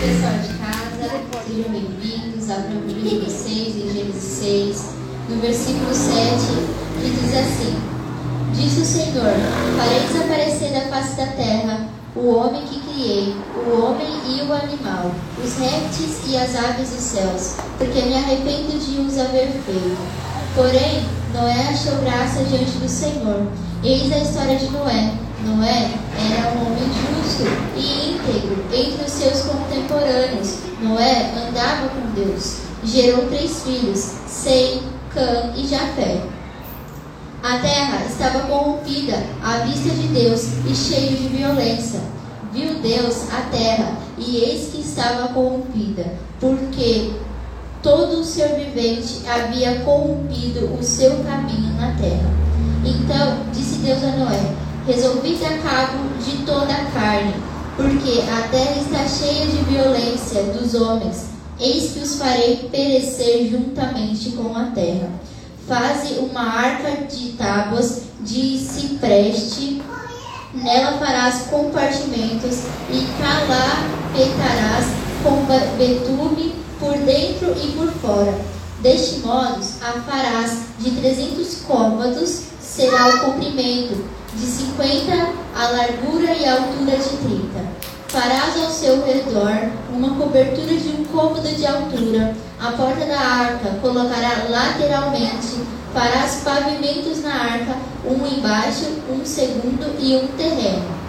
pessoal de casa, sejam bem-vindos. O livro de vocês em Gênesis 6, no versículo 7, que diz assim: Disse o Senhor: Farei desaparecer da face da terra o homem que criei, o homem e o animal, os répteis e as aves dos céus, porque me arrependo de os haver feito. Porém, Noé achou graça diante do Senhor. Eis a história de Noé. Noé era um homem justo e íntegro entre os seus contemporâneos. Noé andava com Deus. Gerou três filhos, Sem, Cã e Jafé. A terra estava corrompida à vista de Deus e cheia de violência. Viu Deus a terra e eis que estava corrompida, porque todo o ser vivente havia corrompido o seu caminho na terra. Então disse Deus a Noé: Resolvi dar cabo de toda a carne, porque a terra está cheia de violência dos homens. Eis que os farei perecer juntamente com a terra. Faze uma arca de tábuas de cipreste, nela farás compartimentos e calapetarás com betume por dentro e por fora. Deste modo a farás de trezentos côvados, será o comprimento, de cinquenta a largura e a altura de trinta. Farás ao seu redor uma cobertura de um côvado de altura. A porta da arca colocará lateralmente. Farás pavimentos na arca, um embaixo, um segundo e um terreno.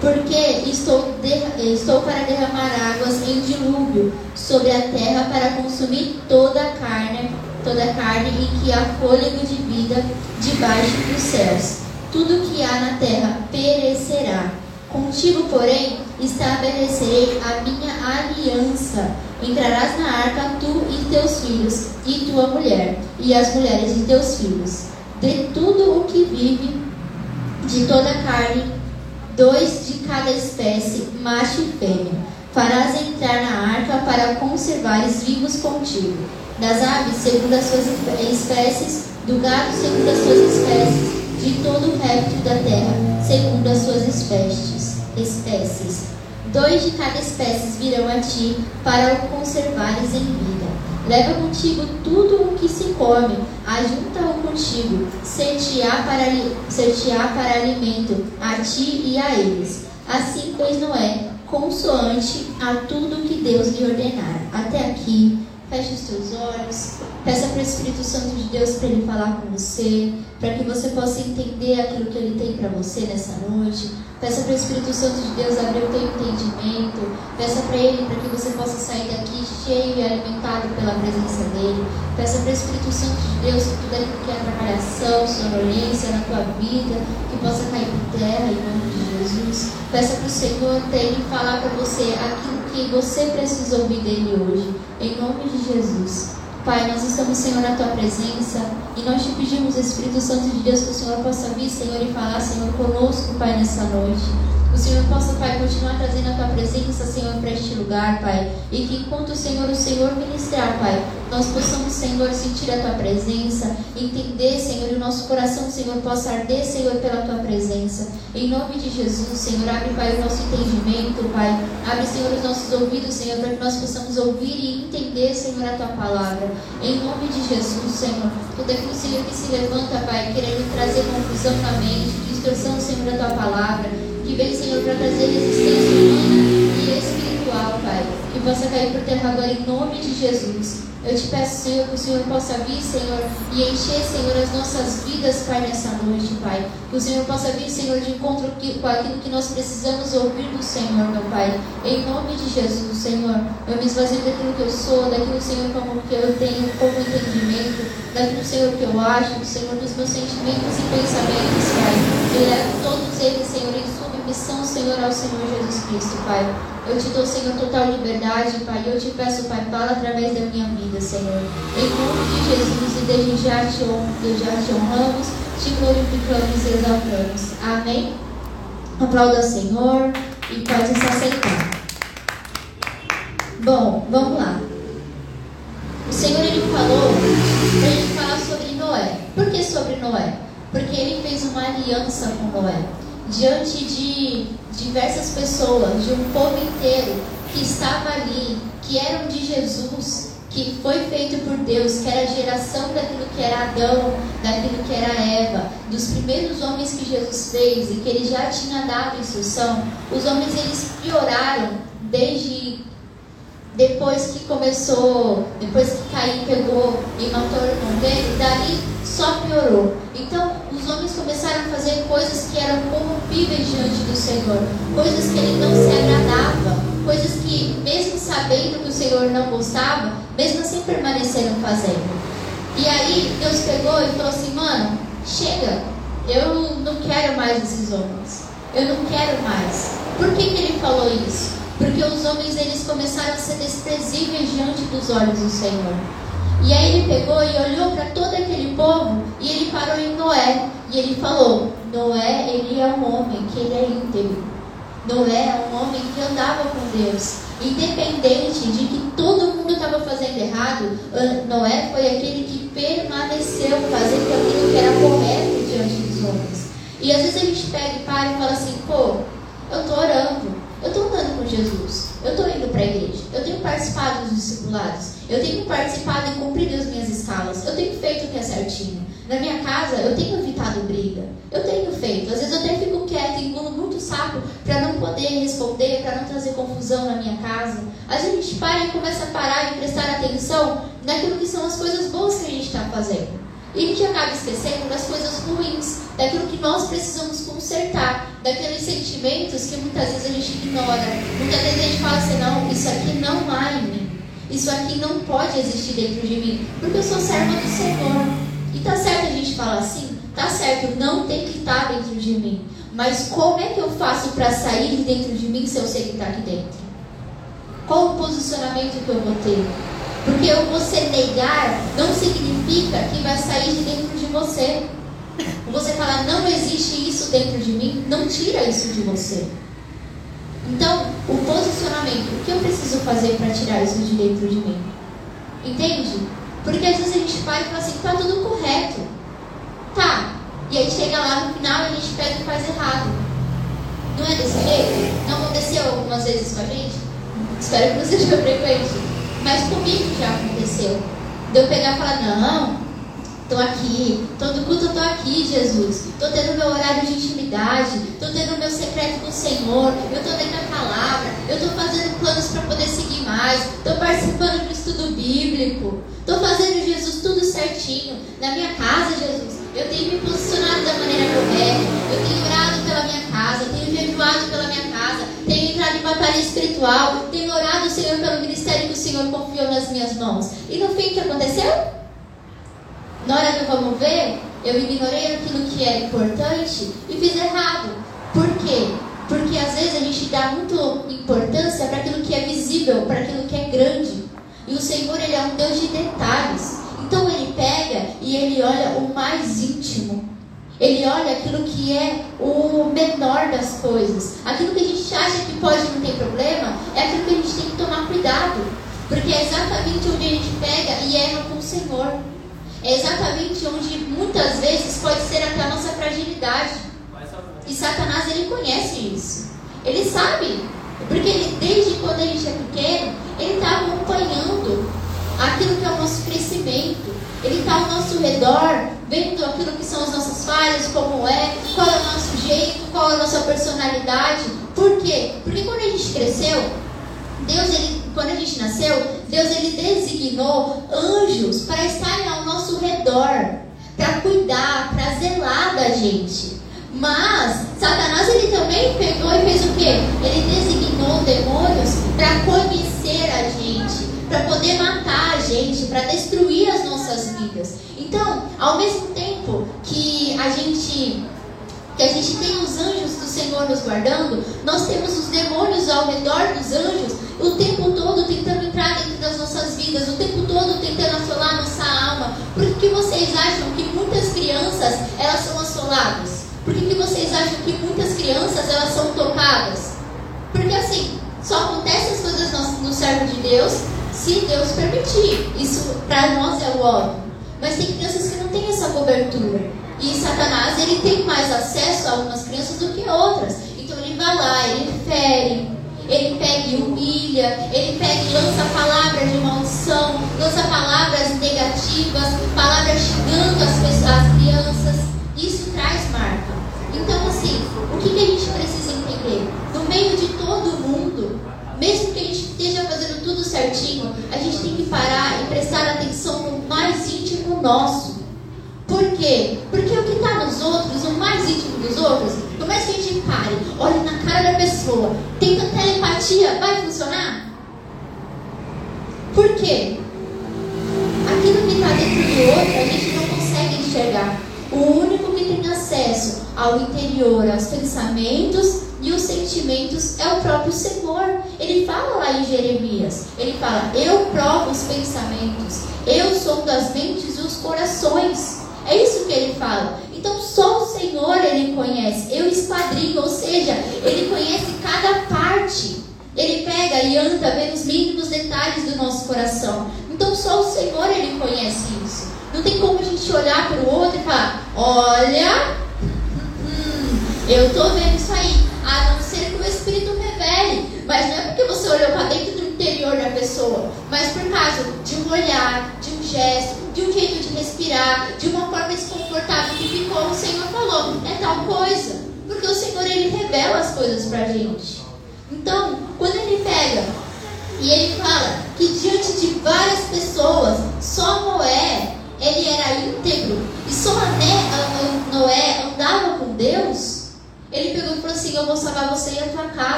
Porque estou, estou para derramar águas em dilúvio sobre a terra para consumir toda a carne, toda a carne e que há fôlego de vida debaixo dos céus. Tudo que há na terra perecerá Contigo, porém, estabelecerei a minha aliança. Entrarás na arca, tu e teus filhos, e tua mulher, e as mulheres de teus filhos. De tudo o que vive, de toda carne, dois de cada espécie, macho e fêmea. Farás entrar na arca para conservares vivos contigo. Das aves, segundo as suas espécies, do gado, segundo as suas espécies, de todo o réptil da terra, segundo as suas espécies espécies. Dois de cada espécie virão a ti para o conservares em vida. Leva contigo tudo o que se come, ajunta-o contigo, ser-te-á para, para alimento a ti e a eles. Assim, pois, Noé, consoante a tudo que Deus lhe ordenar. Até aqui, feche os teus olhos, peça para o Espírito Santo de Deus para ele falar com você, para que você possa entender aquilo que ele tem para você nessa noite. Peça para o Espírito Santo de Deus abrir o teu entendimento. Peça para Ele para que você possa sair daqui cheio e alimentado pela presença dEle. Peça para o Espírito Santo de Deus que tudo aquilo que é atrapalhação, sonolência na tua vida, que possa cair por terra em nome de Jesus. Peça para o Senhor ter Ele falar para você aquilo que você precisa ouvir dEle hoje. Em nome de Jesus. Pai, nós estamos, Senhor, na tua presença e nós te pedimos, Espírito Santo de Deus, que o Senhor possa vir, Senhor, e falar, Senhor, conosco, Pai, nessa noite. O Senhor possa, Pai, continuar trazendo a tua presença, Senhor, para este lugar, Pai. E que enquanto, Senhor, o Senhor ministrar, Pai, nós possamos, Senhor, sentir a tua presença, entender, Senhor, e o nosso coração, Senhor, possa arder, Senhor, pela tua presença. Em nome de Jesus, Senhor, abre, Pai, o nosso entendimento, Pai. Abre, Senhor, os nossos ouvidos, Senhor, para que nós possamos ouvir e entender, Senhor, a tua palavra. Em nome de Jesus, Senhor, tudo aquilo, Senhor, que se levanta, Pai, querendo trazer confusão na mente, distorção, Senhor, da tua palavra, que vem, Senhor, para trazer resistência humana e espiritual, Pai. Que possa cair por terra agora em nome de Jesus. Eu te peço, Senhor, que o Senhor possa vir, Senhor, e encher, Senhor, as nossas vidas, Pai, nessa noite, Pai. Que o Senhor possa vir, Senhor, de encontro com aquilo que nós precisamos ouvir do Senhor, meu Pai. Em nome de Jesus, Senhor, eu me esvazio daquilo que eu sou, daquilo, Senhor, como que eu tenho como entendimento, daquilo, Senhor, que eu acho, Senhor, dos meus sentimentos e pensamentos, Pai. Eu levo todos eles, Senhor, em submissão, Senhor, ao Senhor Jesus Cristo, Pai. Eu te dou, Senhor, total liberdade, Pai. Eu te peço, Pai, fala através da minha vida, Senhor. Em nome de Jesus e desde já te, desde já te honramos, te glorificamos e exaltamos. Amém? Aplauda Senhor e pode se aceitar. Bom, vamos lá. O Senhor, Ele falou para a gente falar sobre Noé. Por que sobre Noé? Porque Ele fez uma aliança com Noé diante de diversas pessoas, de um povo inteiro, que estava ali, que eram de Jesus, que foi feito por Deus, que era a geração daquilo que era Adão, daquilo que era Eva, dos primeiros homens que Jesus fez e que ele já tinha dado instrução, os homens eles pioraram desde depois que começou, depois que Caim pegou e matou o irmão dele, dali só piorou. Então, os homens começaram a fazer coisas que eram corrompíveis diante do Senhor, coisas que ele não se agradava, coisas que, mesmo sabendo que o Senhor não gostava, mesmo assim permaneceram fazendo. E aí, Deus pegou e falou assim: mano, chega, eu não quero mais esses homens, eu não quero mais. Por que, que ele falou isso? Porque os homens eles começaram a ser desprezíveis diante dos olhos do Senhor. E aí ele pegou e olhou para todo aquele povo e ele parou em Noé. E ele falou: Noé, ele é um homem que ele é íntegro. Noé é um homem que andava com Deus. Independente de que todo mundo estava fazendo errado, Noé foi aquele que permaneceu fazendo aquilo que era correto diante dos homens. E às vezes a gente pega e para e fala assim: pô, eu estou orando, eu estou andando com Jesus. Eu estou indo para a igreja. Eu tenho participado dos discipulados. Eu tenho participado e cumprido as minhas escalas. Eu tenho feito o que é certinho. Na minha casa, eu tenho evitado briga. Eu tenho feito. Às vezes eu até fico quieta, engulo muito saco para não poder responder, para não trazer confusão na minha casa. Às vezes a gente para e começa a parar e prestar atenção naquilo que são as coisas boas que a gente está fazendo. E gente acaba esquecendo das coisas ruins, daquilo que nós precisamos consertar, daqueles sentimentos que muitas vezes a gente ignora. Muitas vezes a gente fala assim: não, isso aqui não há em mim. Isso aqui não pode existir dentro de mim, porque eu sou serva do Senhor. E tá certo a gente falar assim? Tá certo, não tem que estar dentro de mim. Mas como é que eu faço para sair de dentro de mim se eu sei que está aqui dentro? Qual o posicionamento que eu vou ter? Porque você negar não significa que vai sair de dentro de você. Você falar, não existe isso dentro de mim, não tira isso de você. Então, o posicionamento, o que eu preciso fazer para tirar isso de dentro de mim? Entende? Porque às vezes a gente vai e fala assim, tá tudo correto. Tá. E aí chega lá no final e a gente pega e faz errado. Não é desse jeito? Não aconteceu algumas vezes com a gente? Espero que não seja frequente. Mas comigo já aconteceu. De eu pegar e falar, não, estou aqui, todo culto eu estou aqui, Jesus. Estou tendo meu horário de intimidade, estou tendo meu secreto com o Senhor, eu estou lendo a palavra, eu estou fazendo planos para poder seguir mais, estou participando do estudo bíblico, estou fazendo Jesus tudo certinho. Na minha casa, Jesus, eu tenho me posicionado da maneira correta, eu tenho orado pela minha casa, tenho jejuado pela minha casa, tenho entrado em batalha espiritual, tenho orado, Senhor, Senhor confiou nas minhas mãos. E no fim, o que aconteceu? Na hora do vamos ver, eu ignorei aquilo que era importante e fiz errado. Por quê? Porque às vezes a gente dá muito importância para aquilo que é visível, para aquilo que é grande. E o Senhor, Ele é um Deus de detalhes. Então Ele pega e Ele olha o mais íntimo. Ele olha aquilo que é o menor das coisas. Aquilo que a gente acha que pode não ter problema, é aquilo que a gente tem que tomar cuidado. Porque é exatamente onde a gente pega e erra com o Senhor. É exatamente onde muitas vezes pode ser até a nossa fragilidade. E Satanás ele conhece isso. Ele sabe. Porque ele, desde quando a gente é pequeno, ele está acompanhando aquilo que é o nosso crescimento. Ele está ao nosso redor, vendo aquilo que são as nossas falhas, como é, qual é o nosso jeito, qual é a nossa personalidade. Por quê? Porque quando a gente cresceu, Deus, ele, quando a gente nasceu, Deus ele designou anjos para estarem ao nosso redor, para cuidar, para zelar da gente. Mas Satanás ele também pegou e fez o quê? Ele designou demônios para conhecer a gente, para poder matar a gente, para destruir as nossas vidas. Então, ao mesmo tempo que a gente que a gente tem os anjos do Senhor nos guardando, nós temos os demônios ao redor dos anjos o tempo todo tentando entrar dentro das nossas vidas, o tempo todo tentando assolar nossa alma. Por que, vocês acham que muitas crianças elas são assoladas? Por que, que vocês acham que muitas crianças elas são tocadas? Porque assim, só acontecem as coisas no, no servo de Deus se Deus permitir. Isso para nós é o óbvio. Mas tem crianças que não têm essa cobertura. E Satanás ele tem mais acesso a algumas crianças do que outras. Então ele vai lá, ele fere, ele pega e humilha ele pega e lança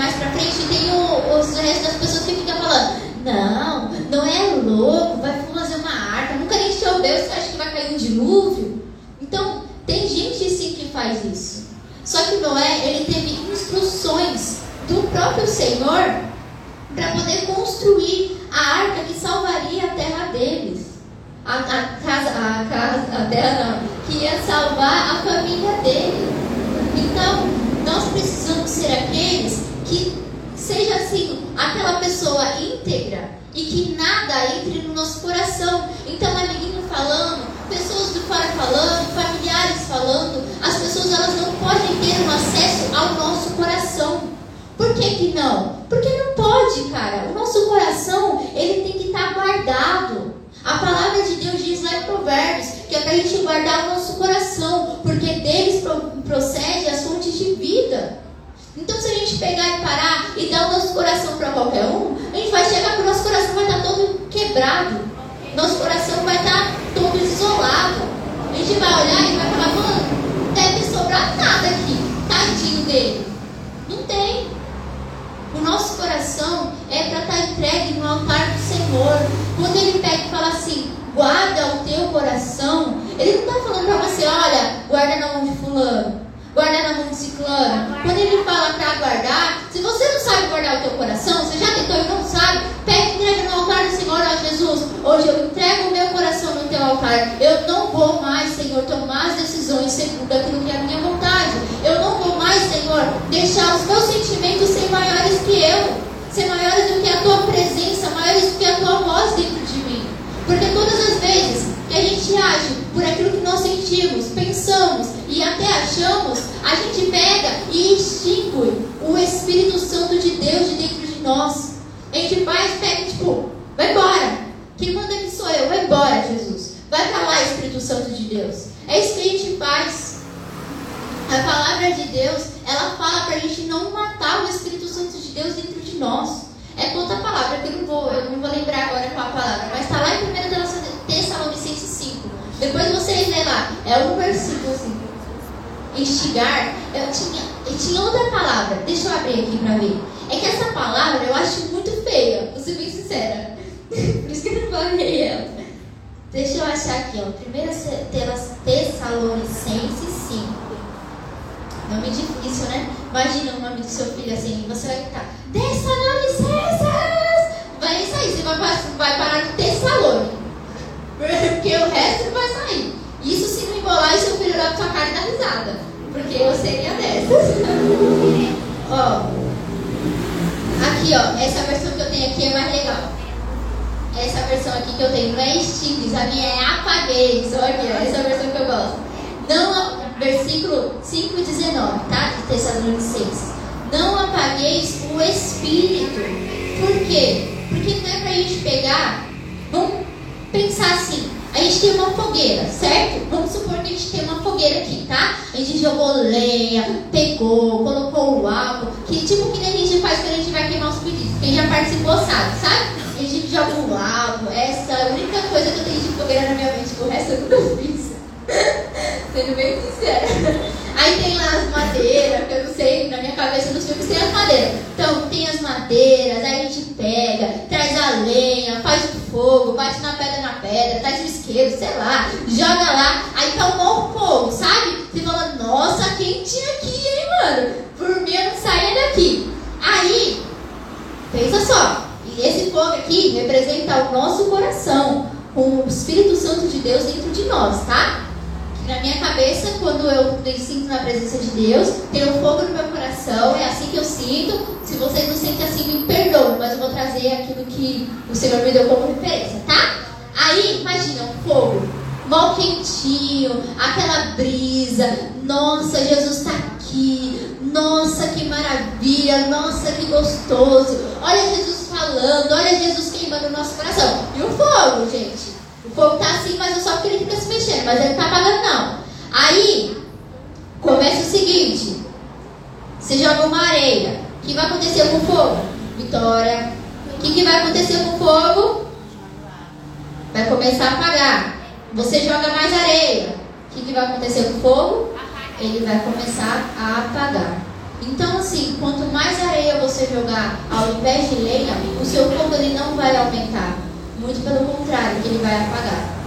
mais pra frente tem o, os restos das pessoas que ficam falando não, não é louco, vai fazer uma arca, nunca nem choveu, você acha que vai cair um dilúvio? Então, tem gente sim que faz isso. Só que Noé, ele teve instruções do próprio Senhor para poder construir a arca que salvaria a terra deles. A, a, casa, a, casa, a terra não, que ia salvar a família dele. Então, nós precisamos ser aqueles que seja assim, aquela pessoa íntegra e que nada entre no nosso coração. Então, amiguinho falando, pessoas de fora falando, familiares falando, as pessoas elas não podem ter um acesso ao nosso coração. Por que, que não? Porque não pode, cara. O nosso coração, ele tem que estar tá guardado. A palavra de Deus diz lá em Provérbios que é para a gente guardar o nosso coração, porque deles procede as fontes de vida. Então, se a gente pegar e parar e dar o nosso coração para qualquer um, a gente vai chegar que o nosso coração vai estar todo quebrado. Nosso coração vai estar todo isolado. A gente vai olhar e vai falar, mano, deve sobrar nada aqui. Tadinho dele. Não tem. O nosso coração é para estar entregue no altar do Senhor. Quando ele pega e fala assim, guarda o teu coração, ele não está falando para você, olha, guarda na mão de fulano guardar na mão de ciclano. Quando ele fala para guardar, se você não sabe guardar o teu coração, você já tentou e não sabe, pega e entrega no altar do Senhor, ó Jesus. Hoje eu entrego o meu coração no teu altar. Eu não vou mais, Senhor, tomar as decisões segundo aquilo que é a minha vontade. Eu não vou mais, Senhor, deixar os meus sentimentos ser maiores que eu, ser maiores do que a tua presença, maiores do que a tua voz dentro de mim. Porque todas as vezes a gente age por aquilo que nós sentimos, pensamos e até achamos, a gente pega e extingue o Espírito Santo de Deus pensa só, esse fogo aqui representa o nosso coração, com o Espírito Santo de Deus dentro de nós, tá? Na minha cabeça, quando eu me sinto na presença de Deus, tem um fogo no meu coração, é assim que eu sinto. Se vocês não sentem assim, me perdoem, mas eu vou trazer aquilo que o Senhor me deu como referência, tá? Aí, imagina um fogo, mal quentinho, aquela brisa, nossa, Jesus está aqui, nossa, que maravilha, nossa, que gostoso. Olha Jesus falando, olha Jesus queimando o nosso coração. E o fogo, gente? O fogo tá assim, mas é só porque ele fica se mexendo, mas ele não tá apagando não. Aí, começa o seguinte: você joga uma areia. O que vai acontecer com o fogo? Vitória. O que, que vai acontecer com o fogo? Vai começar a apagar. Você joga mais areia. O que, que vai acontecer com o fogo? Ele vai começar a apagar. Então, assim, quanto mais areia você jogar ao invés de lenha, o seu fogo ele não vai aumentar. Muito pelo contrário, ele vai apagar.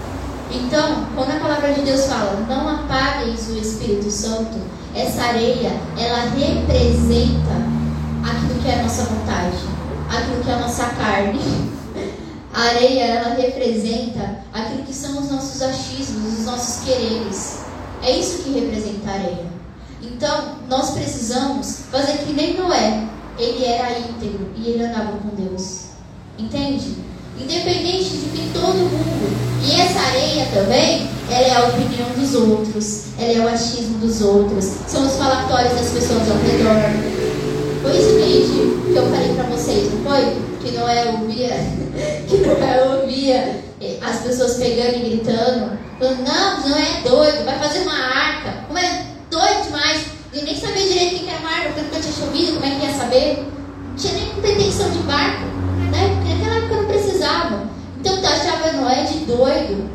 Então, quando a palavra de Deus fala, não apagueis o Espírito Santo, essa areia, ela representa aquilo que é a nossa vontade, aquilo que é a nossa carne. A areia, ela representa aquilo que são os nossos achismos, os nossos quereres. É isso que representa a areia. Então, nós precisamos fazer que nem Noé. Ele era íntegro e ele andava com Deus. Entende? Independente de que todo mundo. E essa areia também, ela é a opinião dos outros, ela é o achismo dos outros, são os falatórios das pessoas ao redor. Foi isso que, que eu falei pra vocês, não foi? Que não é ouvia, que não é eh, as pessoas pegando e gritando, falando, não, não é doido, vai fazer uma arca. Como é doido demais. Eu nem sabia direito o que era uma arca, porque nunca tinha chovido, como é que ia saber? Não tinha nem pretensão de barco, né? Porque naquela época não precisava. Então taxava Noé de doido.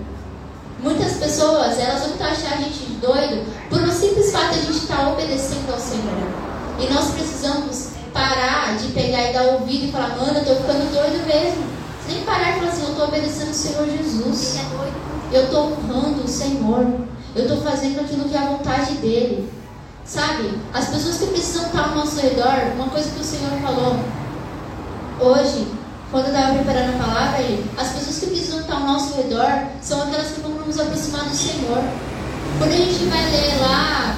Muitas pessoas, elas vão taxar a gente de doido por um simples fato de a gente estar tá obedecendo ao Senhor. E nós precisamos parar de pegar e dar ouvido e falar, mano, eu estou ficando doido mesmo. Nem parar e falar assim, eu estou obedecendo o Senhor Jesus. Eu estou honrando o Senhor. Eu estou fazendo aquilo que é a vontade dele. Sabe? As pessoas que precisam estar ao nosso redor, uma coisa que o Senhor falou hoje, quando eu estava preparando a palavra, ele, as pessoas que precisam estar ao nosso redor são aquelas que vão nos aproximar do Senhor. Quando a gente vai ler lá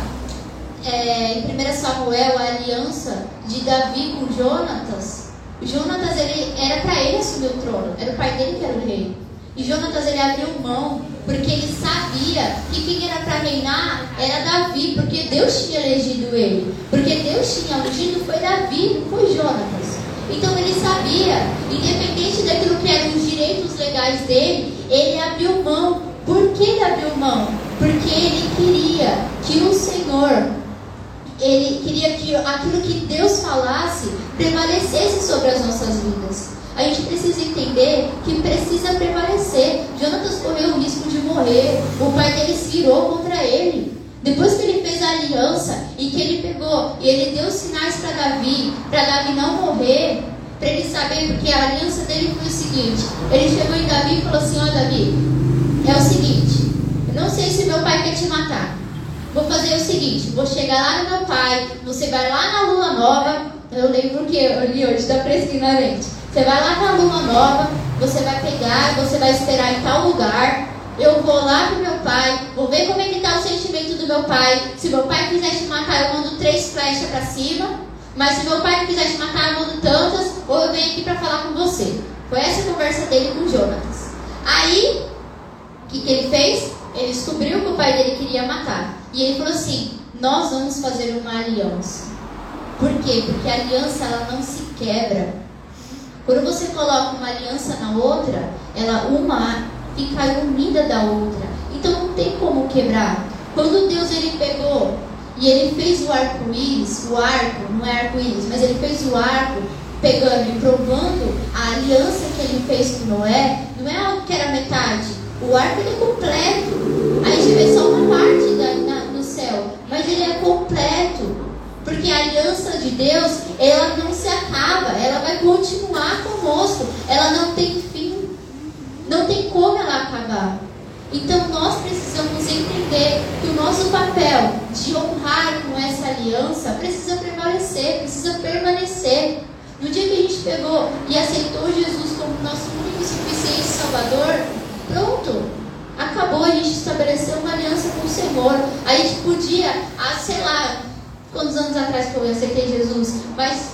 é, em 1 Samuel a aliança de Davi com Jonatas, Jonatas ele, era para ele assumir o trono, era o pai dele que era o rei. E Jonatas ele abriu mão porque ele sabia que quem era para reinar era Davi, porque Deus tinha elegido ele. Porque Deus tinha ungido foi Davi, não foi Jonatas. Então ele sabia, independente daquilo que eram os direitos legais dele, ele abriu mão. Por que ele abriu mão? Porque ele queria que o Senhor, ele queria que aquilo que Deus falasse prevalecesse sobre as nossas vidas. A gente precisa entender que precisa prevalecer. Jonatas correu o risco de morrer. O pai dele se virou contra ele. Depois que ele fez a aliança e que ele pegou e ele deu sinais para Davi, para Davi não morrer, para ele saber, porque a aliança dele foi o seguinte: ele chegou em Davi e falou assim: Ó, oh, Davi, é o seguinte, eu não sei se meu pai quer te matar. Vou fazer o seguinte: vou chegar lá no meu pai, você vai lá na lua nova. Eu lembro que eu li hoje, fresquinho na mente. Você vai lá na lua nova, você vai pegar, você vai esperar em tal lugar. Eu vou lá pro meu pai, vou ver como é que tá o sentimento do meu pai. Se meu pai quiser te matar, eu mando três flechas para cima. Mas se meu pai quiser te matar, eu mando tantas, ou eu venho aqui para falar com você. Foi essa a conversa dele com Jonatas. Aí, o que, que ele fez? Ele descobriu que o pai dele queria matar. E ele falou assim: Nós vamos fazer uma aliança. Por quê? Porque a aliança ela não se quebra. Quando você coloca uma aliança na outra, ela uma fica unida da outra. Então não tem como quebrar. Quando Deus ele pegou e ele fez o arco-íris, o arco, não é arco-íris, mas ele fez o arco pegando e provando a aliança que ele fez com Noé, não é algo que era metade. O arco ele é completo. A gente vê só uma parte da, ele é completo. Porque a aliança de Deus, ela não se acaba, ela vai continuar conosco. Ela não tem fim. Não tem como ela acabar. Então nós precisamos entender que o nosso papel de honrar com essa aliança precisa prevalecer, precisa permanecer. No dia que a gente pegou e aceitou Jesus como nosso único e suficiente Salvador, pronto, acabou, a gente estabeleceu uma aliança com o Senhor. A gente podia, ah, sei lá, quantos anos atrás que eu aceitei Jesus, mas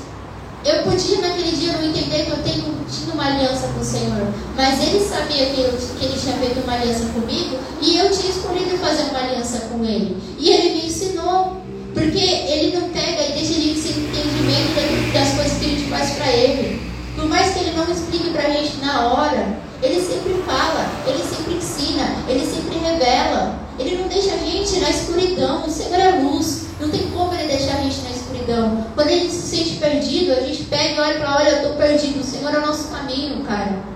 eu podia naquele dia não entender que eu tenho, tinha uma aliança com o Senhor, mas ele sabia que, eu, que ele tinha feito uma aliança comigo e eu tinha escolhido fazer uma aliança com ele. E ele me ensinou, porque ele não pega e deixa a gente sem entendimento das coisas que a gente faz para ele. Por mais que ele não explique para a gente na hora, ele sempre fala, ele sempre ensina, ele sempre revela. Ele não deixa a gente na escuridão, o Senhor é luz. Não tem como ele deixar a gente na escuridão. Quando a gente se sente perdido, a gente pega e olha para olha, eu estou perdido. O Senhor é o nosso caminho, cara.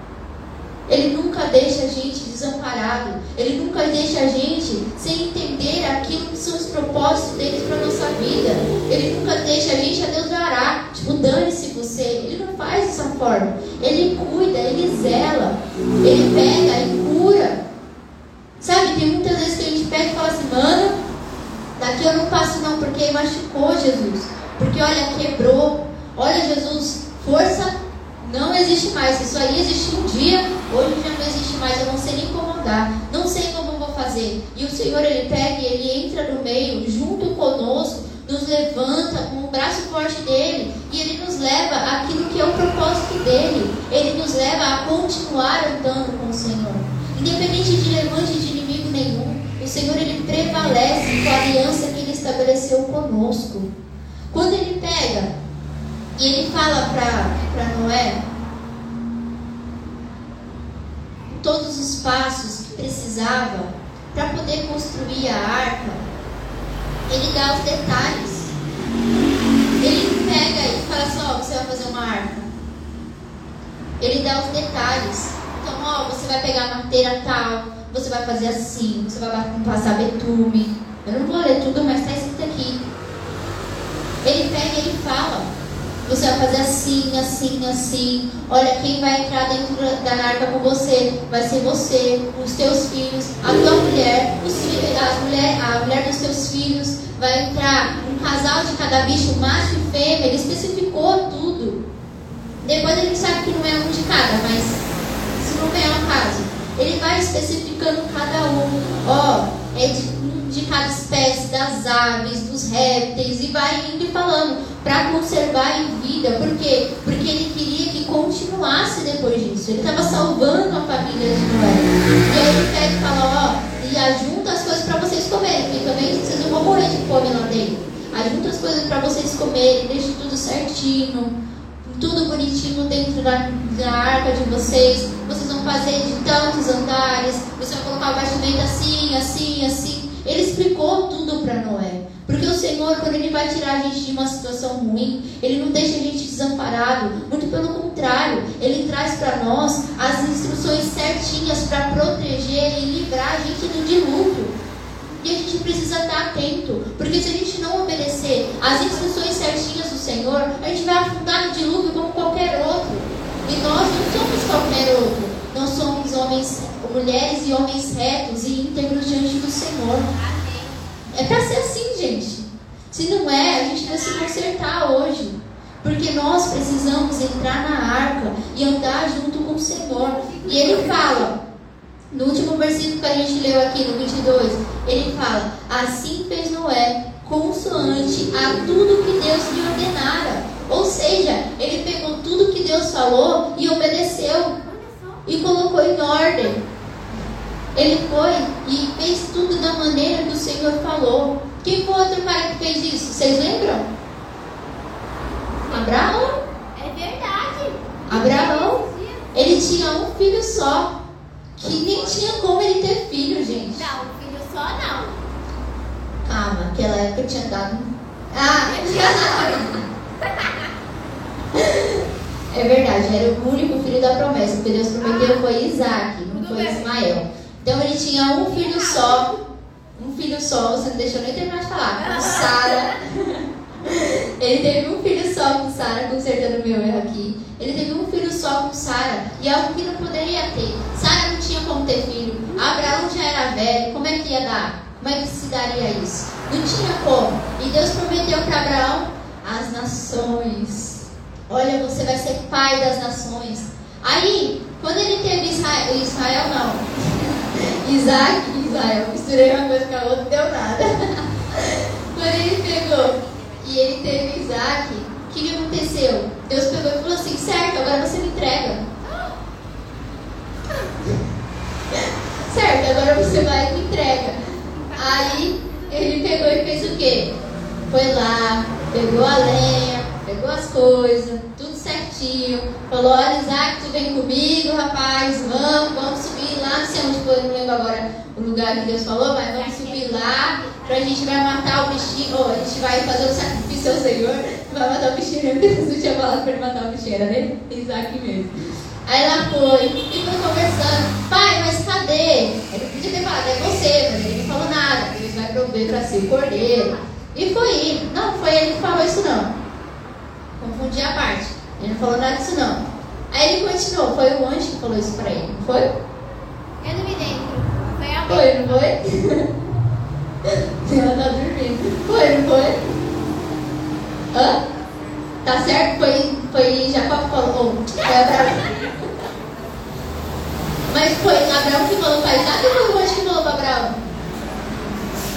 Ele nunca deixa a gente desamparado. Ele nunca deixa a gente sem entender aquilo que são os propósitos dele para nossa vida. Ele nunca deixa a gente a Deus dará. Tipo, dane-se você. Ele não faz dessa forma. Ele cuida, ele zela. Ele pega e cura. Sabe, tem muitas vezes que a gente pega e fala assim, mano, Daqui eu não passo não, porque machucou Jesus. Porque olha, quebrou. Olha, Jesus, força não existe mais. Isso aí existe um dia, hoje já não existe mais. Eu não sei nem como andar. Não sei como vou fazer. E o Senhor, Ele pega e Ele entra no meio, junto conosco, nos levanta com o braço forte dele. E Ele nos leva aquilo que é o propósito dele. Ele nos leva a continuar andando com o Senhor. Independente de levante de inimigo nenhum. O Senhor ele prevalece com a aliança que ele estabeleceu conosco. Quando ele pega e ele fala para Noé todos os passos que precisava para poder construir a arca, ele dá os detalhes. Ele pega e fala assim, ó, você vai fazer uma arca. Ele dá os detalhes. Então, ó, você vai pegar a madeira tal, você vai fazer assim, você vai passar betume. Eu não vou ler tudo, mas está escrito aqui. Ele pega e ele fala. Você vai fazer assim, assim, assim. Olha, quem vai entrar dentro da arca com você vai ser você, os teus filhos, a tua mulher, os filhos, a, mulher, a mulher dos teus filhos. Vai entrar um casal de cada bicho, macho e fêmea. Ele especificou tudo. Depois a gente sabe que não é um de cada, mas se não vem ao caso. Ele vai especificando cada um. Ó, é de, de cada espécie, das aves, dos répteis, e vai indo e falando para conservar em vida. Por quê? Porque ele queria que continuasse depois disso. Ele estava salvando a família de Noé. E aí ele pega e fala, ó, e ajunta as coisas para vocês comerem, porque também vocês não vão morrer de fome lá dentro. Ajunta as coisas para vocês comerem, deixe tudo certinho tudo bonitinho dentro da, da arca de vocês. Vocês vão fazer de tantos andares. Você vai colocar o bastimento assim, assim, assim. Ele explicou tudo para Noé. Porque o Senhor, quando Ele vai tirar a gente de uma situação ruim, Ele não deixa a gente desamparado. Muito pelo contrário, Ele traz para nós as instruções certinhas para proteger e livrar a gente do dilúvio. E a gente precisa estar atento, porque se a gente não obedecer as instruções certinhas do Senhor, a gente vai afundar no dilúvio como qualquer outro. E nós não somos qualquer outro. Nós somos homens, mulheres e homens retos e íntegros diante do Senhor. É para ser assim, gente. Se não é, a gente vai se consertar hoje. Porque nós precisamos entrar na arca e andar junto com o Senhor. E ele fala: no último versículo que a gente leu aqui, no 22, ele fala: Assim fez Noé, consoante a tudo que Deus lhe ordenara. falou e obedeceu e colocou em ordem. Ele foi e fez tudo da maneira que o Senhor falou. Quem foi outro pai que fez isso? Vocês lembram? Abraão. É verdade. Abraão. Ele tinha um filho só. Que nem tinha como ele ter filho, gente. Não, filho só não. Calma, naquela época tinha dado. Ah, É verdade, era o único filho da promessa. O que Deus prometeu foi Isaac, não foi Ismael. Então ele tinha um filho só. Um filho só, você não deixou nem terminar de falar. Com Sara. Ele teve um filho só com Sara, consertando o meu erro aqui. Ele teve um filho só com Sara e algo que não poderia ter. Sara não tinha como ter filho. Abraão já era velho. Como é que ia dar? Como é que se daria isso? Não tinha como. E Deus prometeu para Abraão as nações. Olha, você vai ser pai das nações. Aí, quando ele teve Israel, Israel não. Isaac Israel. Misturei uma coisa com a outra, deu nada. quando ele pegou e ele teve Isaac, o que, que aconteceu? Deus pegou e falou assim: certo, agora você me entrega. certo, agora você vai e me entrega. Aí ele pegou e fez o quê? Foi lá, pegou a lenha, as coisas, tudo certinho. Falou: Olha, Isaac, tu vem comigo, rapaz, vamos, vamos subir lá. Não sei onde foi, não lembro agora o lugar que Deus falou, mas vamos subir lá. Pra gente vai matar o bichinho, ou a gente vai fazer o sacrifício ao Senhor, vai matar o bichinho, não tinha falado pra ele matar o bichinho, era né? Isaac mesmo. Aí ela foi e foi conversando, pai, mas cadê? Ele podia ter falado, é você, mas ele não falou nada, ele vai prover pra si o cordeiro. E foi. Não, foi ele que falou isso não. Confundi a parte. Ele não falou nada disso não. Aí ele continuou, foi o anjo que falou isso pra ele, não foi? Eu não me lembro. Foi a Foi, não foi? Ela tá dormindo. Foi, não foi? Hã? Tá certo? Foi, foi Jacó que falou. Oh, foi Abraão. Mas foi Abraão que falou para Isaac ou foi o anjo que falou para Abraão?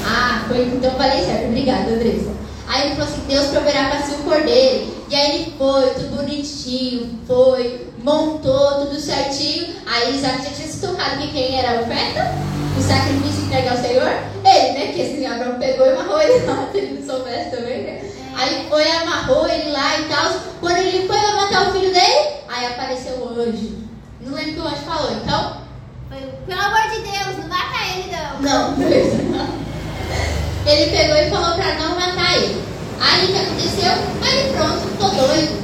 Ah, foi, então falei certo. Obrigada, Andressa. Aí ele falou assim: Deus proverá para si o cordeiro. E aí ele foi, tudo bonitinho, foi, montou tudo certinho. Aí Isaac já tinha se tocado que quem era a oferta? O sacrifício entregar ao Senhor? Ele, né? Que esse Abraão pegou e amarrou ele lá, se ele não soubesse também, né? Aí foi, amarrou ele lá e tal. Quando ele foi pra matar o filho dele, aí apareceu o anjo. Não lembro o que o anjo falou, então? Foi, pelo amor de Deus, não mata ele não. Não. Ele pegou e falou pra não matar ele. Aí o que aconteceu? Aí pronto, ficou doido.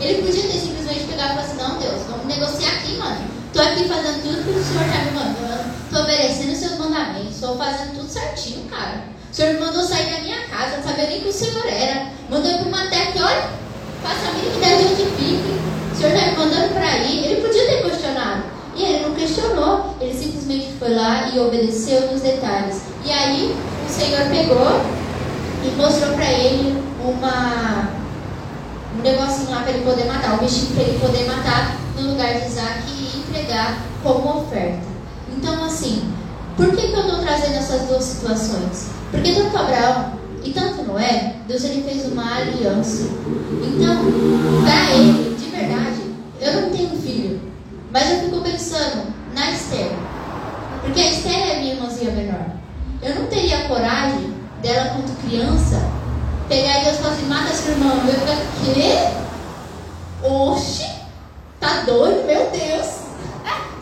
Ele podia ter simplesmente pegado e falado assim, não Deus, vamos negociar aqui, mano. Tô aqui fazendo tudo que o Senhor tá me mandando. Tô obedecendo os seus mandamentos. Tô fazendo tudo certinho, cara. O Senhor me mandou sair da minha casa, não sabia nem que o Senhor era. Mandou ir pra uma terra que, olha, faça a mínima ideia de onde fique. O Senhor tá me mandando pra ir. Ele podia ter questionado. E ele não questionou. Ele simplesmente foi lá e obedeceu nos detalhes. E aí, o Senhor pegou e mostrou para ele uma um negocinho lá para ele poder matar, um bichinho para ele poder matar no lugar de Isaac e entregar como oferta. Então, assim, por que, que eu estou trazendo essas duas situações? Porque tanto Abraão e tanto Noé, Deus ele fez uma aliança. Então, para ele, de verdade, eu não tenho filho, mas eu fico pensando na Esther. Porque a Esther é minha irmãzinha menor. Eu não teria coragem dela quando criança pegar e Deus falar assim, mata seu irmão. Eu ficar, quê? Oxi, tá doido? Meu Deus.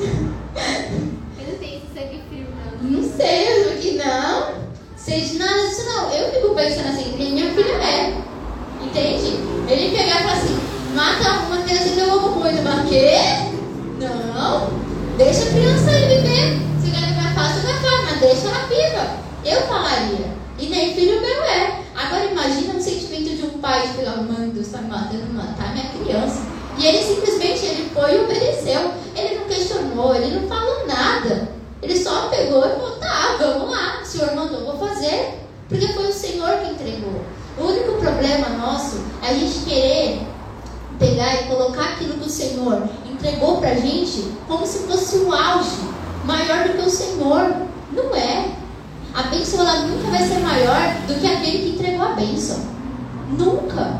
Eu não tenho esse sangue frio, não. Não sei, eu acho que não. Sei de nada disso não. Eu fico pensando assim, minha filha é. Entende? Ele pegar e falar assim, mata uma criança que eu amo muito, mas quê? Não. Deixa a criança aí viver. Se ela vai fácil, vai fácil, mas deixa ela viva. Eu falaria. E nem filho meu é. Agora imagina o sentimento de um pai de falar, mãe, Deus está me mandando matar minha criança. E ele simplesmente ele foi e obedeceu. Ele não questionou, ele não falou nada. Ele só pegou e falou, tá, vamos lá. O Senhor mandou, vou fazer. Porque foi o Senhor que entregou. O único problema nosso é a gente querer pegar e colocar aquilo que o Senhor entregou pra gente como se fosse o auge, maior do que o Senhor. Não é. A bênção ela nunca vai ser maior do que aquele que entregou a bênção. Nunca.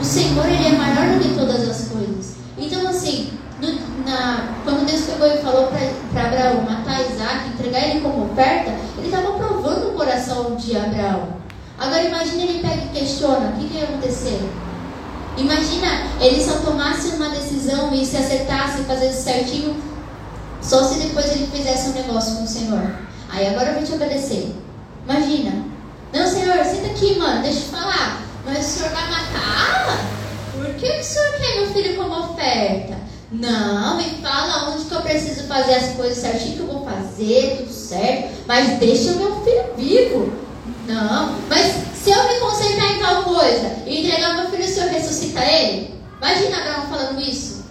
O Senhor ele é maior do que todas as coisas. Então, assim, no, na, quando Deus pegou e falou para Abraão matar Isaac, entregar ele como oferta, ele estava provando o coração de Abraão. Agora, imagine ele pega e questiona: o que, que ia acontecer? Imagina ele só tomasse uma decisão e se acertasse, fazesse certinho, só se depois ele fizesse um negócio com o Senhor. Aí agora eu vou te obedecer. Imagina. Não, Senhor, senta aqui, mano, deixa eu falar. Mas o Senhor vai matar? Por que o Senhor quer meu filho como oferta? Não, me fala onde que eu preciso fazer as coisas certinho que eu vou fazer, tudo certo. Mas deixa o meu filho vivo. Não, mas se eu me concentrar em tal coisa e entregar meu filho, o Senhor ressuscita ele? Imagina Abraão falando isso.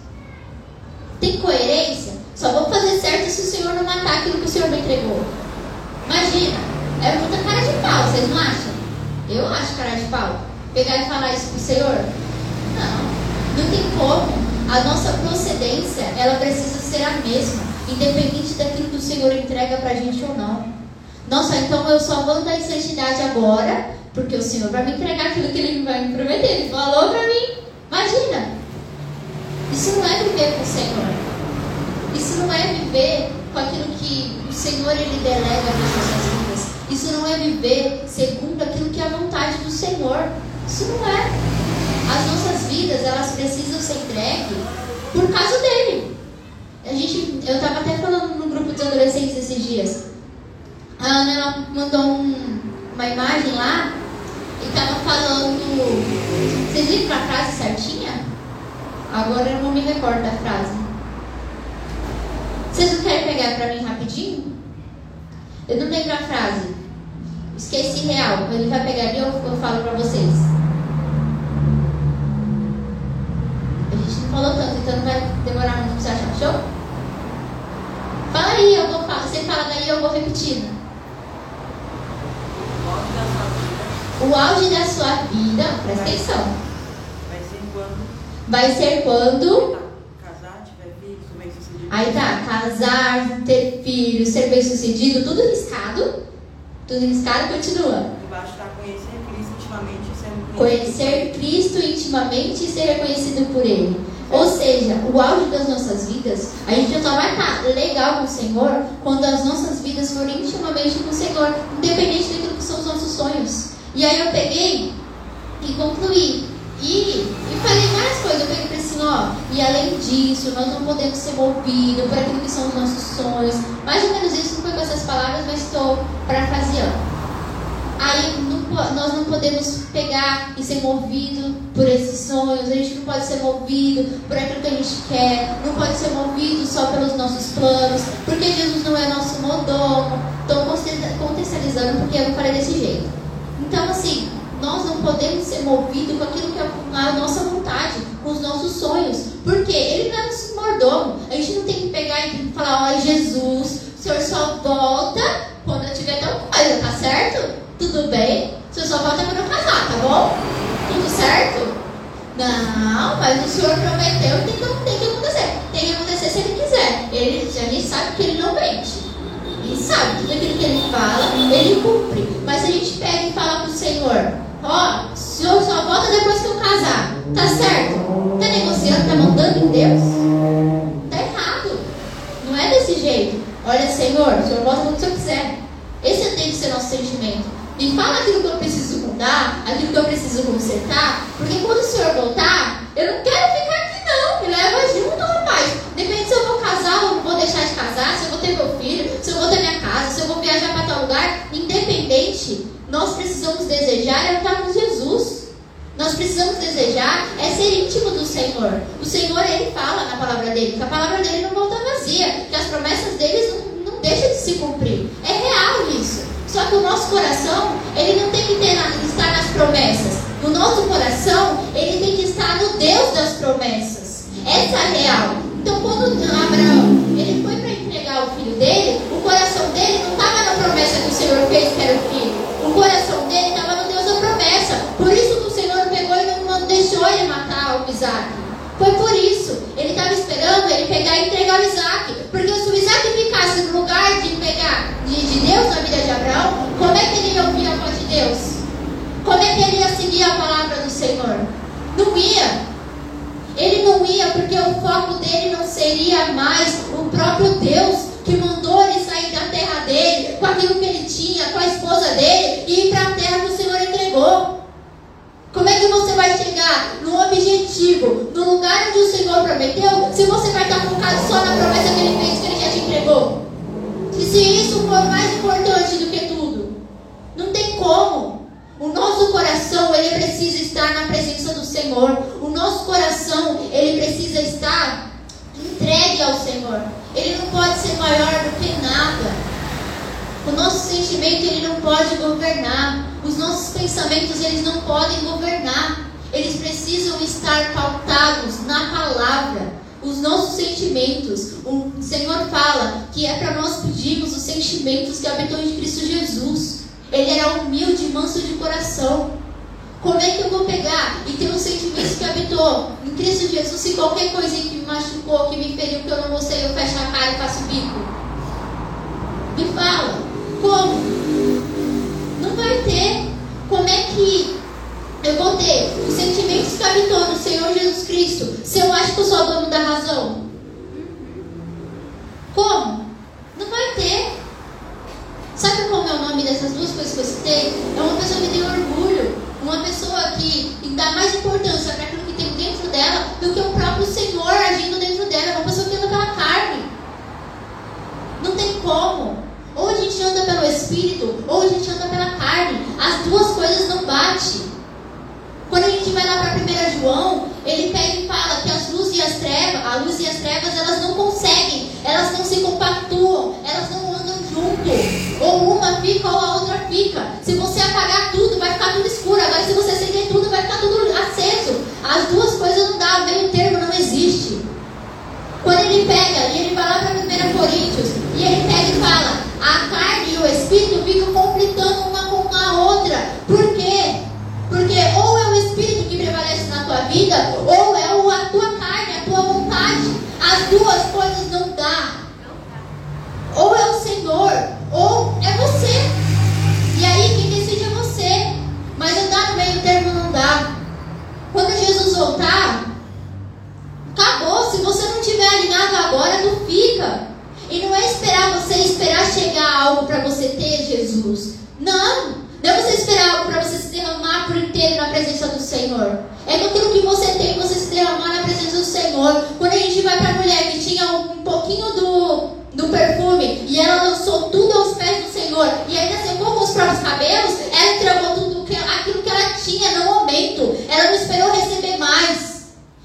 Tem coerência? Só vou fazer certo se o Senhor não matar aquilo que o Senhor me entregou. Imagina, é muita cara de pau, vocês não acham? Eu acho cara de pau. Pegar e falar isso pro Senhor? Não, não tem como. A nossa procedência, ela precisa ser a mesma, independente daquilo que o Senhor entrega pra gente ou não. Nossa, então eu só vou dar santidade agora, porque o Senhor vai me entregar aquilo que Ele vai me prometer. Ele falou pra mim. Imagina. Isso não é viver com o Senhor. Isso não é viver com aquilo que o Senhor Ele delega nas nossas vidas. Isso não é viver segundo aquilo que é a vontade do Senhor. Isso não é. As nossas vidas, elas precisam ser entregues por causa dele. A gente, eu estava até falando no grupo dos adolescentes esses dias. A Ana mandou um, uma imagem lá e estava falando. Vocês viram a frase certinha? Agora eu não me recordo da frase. Vocês não querem pegar para mim rapidinho? Eu não lembro a frase. Esqueci real. Ele vai pegar ali, eu, eu falo para vocês. A gente não falou tanto, então não vai demorar muito para você achar. Show? Fala aí, eu vou falar. Você fala daí, eu vou repetindo. O auge da sua vida, presta atenção. Vai ser quando? Vai ser quando. Casar, tiver filho, ser bem sucedido. Aí tá, casar, ter filho, ser bem sucedido, tudo riscado. Tudo riscado, continua. Embaixo está conhecer Cristo intimamente e sendo Conhecer Cristo intimamente e ser reconhecido por Ele. Ou seja, o auge das nossas vidas, a gente só vai estar legal com o Senhor quando as nossas vidas forem intimamente com o Senhor, independente daquilo que são os nossos sonhos. E aí eu peguei e concluí. E, e falei várias coisas. Eu peguei ó, e além disso, nós não podemos ser movidos por aquilo que são os nossos sonhos. Mais ou menos isso, não foi com essas palavras, mas estou parafraseando. Aí não, nós não podemos pegar e ser movido por esses sonhos, a gente não pode ser movido por aquilo que a gente quer, não pode ser movido só pelos nossos planos, porque Jesus não é nosso mordomo. Estou contextualizando porque eu falei desse jeito. Então, assim, nós não podemos ser movidos com aquilo que é a nossa vontade, com os nossos sonhos, porque Ele não é nosso mordomo. A gente não tem que pegar e falar, ó, Jesus, o Senhor só volta quando eu tiver tal coisa, tá certo? Tudo bem? O Senhor só volta quando eu casar, tá bom? Tudo certo? Não, mas o Senhor prometeu e tem tem que acontecer. Tem que acontecer se Ele quiser. Ele, a gente sabe que Ele não mente. Ele sabe tudo aquilo que Ele fala, Ele cumpre. Mas a gente pega e fala pro Senhor, ó, oh, o Senhor só volta depois que eu casar. Tá certo? Tá negociando, tá mandando em Deus? Tá errado. Não é desse jeito. Olha, Senhor, o Senhor volta quando o Senhor quiser. Esse tem que ser nosso sentimento. Me fala aquilo que eu preciso mudar, aquilo que eu preciso consertar, porque quando o Senhor voltar, eu não quero ficar aqui não. Me leva junto, rapaz. Depende se eu vou casar ou vou deixar de casar, se eu vou ter meu filho, se eu vou ter minha casa, se eu vou viajar para tal lugar. Independente, nós precisamos desejar é estar com Jesus. Nós precisamos desejar é ser íntimo do Senhor. O Senhor, Ele fala na palavra dele, que a palavra dele não volta vazia, que as promessas deles não, não deixam de se cumprir. É real isso. Só que o nosso coração, ele não tem que ter, estar nas promessas. O nosso coração, ele tem que estar no Deus das promessas. Essa é a real. Então, quando Abraão ele foi para entregar o filho dele, o coração dele não estava na promessa que o Senhor fez que era o filho. O coração dele estava no Deus da promessa. Por isso que o Senhor pegou e não, não deixou ele matar o Isaac. Foi por isso. Ele estava entregar o Isaac. Porque se o Isaac ficasse no lugar de pegar de, de Deus na vida de Abraão, como é que ele ia ouvir a voz de Deus? Como é que ele ia seguir a palavra do Senhor? Não ia. Ele não ia porque o foco dele não seria mais o próprio Deus que mandou ele sair da terra dele, com aquilo que ele tinha, com a esposa dele, e ir para a terra que o Senhor entregou. Como é que você vai chegar no objetivo, no lugar onde o Senhor prometeu, se você vai estar focado só na promessa que ele fez, que ele já te entregou? E se isso for mais importante do que tudo? Não tem como. O nosso coração, ele precisa estar na presença do Senhor. O nosso coração, ele precisa estar entregue ao Senhor. Ele não pode ser maior do que nada. O nosso sentimento, ele não pode governar. Os nossos pensamentos, eles não podem governar. Eles precisam estar pautados na palavra. Os nossos sentimentos, o Senhor fala que é para nós pedirmos os sentimentos que habitou em Cristo Jesus. Ele era humilde e manso de coração. Como é que eu vou pegar e ter os sentimentos que habitou em Cristo Jesus se qualquer coisinha que me machucou, que me feriu, que eu não gostei, eu fecho a cara e faço bico? Dono da razão? Como? Não vai ter. Sabe como é o nome dessas duas coisas que eu citei? É uma pessoa que tem orgulho, uma pessoa que dá mais importância para aquilo que tem dentro dela do que o próprio Senhor agindo dentro dela. É uma pessoa que anda pela carne. Não tem como. Ou a gente anda pelo Espírito, ou a gente anda pela carne. As duas coisas não batem. Quando a gente vai lá para 1 João, ele pega e fala que as luzes e as trevas, a luz e as trevas, elas não conseguem, elas não se compactuam, elas não andam junto. Ou uma fica ou a outra fica. Se você apagar tudo, vai ficar tudo escuro. Agora, se você acender tudo, vai ficar tudo aceso. As duas coisas não dá, o meio termo não existe. Quando ele pega e ele vai lá para 1 Coríntios, e ele pega e fala: a carne e o espírito ficam conflitando uma com a outra. Por quê? Porque ou é o espírito que prevalece na tua vida, ou é a tua carne, a tua vontade. As duas coisas não dá. Ou é o Senhor, ou é você. E aí quem decide é você. Mas andar no meio termo não dá. Quando Jesus voltar, acabou. Se você não tiver alinhado agora, tu fica. E não é esperar você esperar chegar algo para você ter Jesus. Não. Não é você esperar algo para você se derramar por inteiro na presença do Senhor. É com aquilo que você tem, você se derramar na presença do Senhor. Quando a gente vai para a mulher que tinha um, um pouquinho do, do perfume e ela lançou tudo aos pés do Senhor e ainda secou com os próprios cabelos, ela entregou tudo que, aquilo que ela tinha no momento. Ela não esperou receber mais.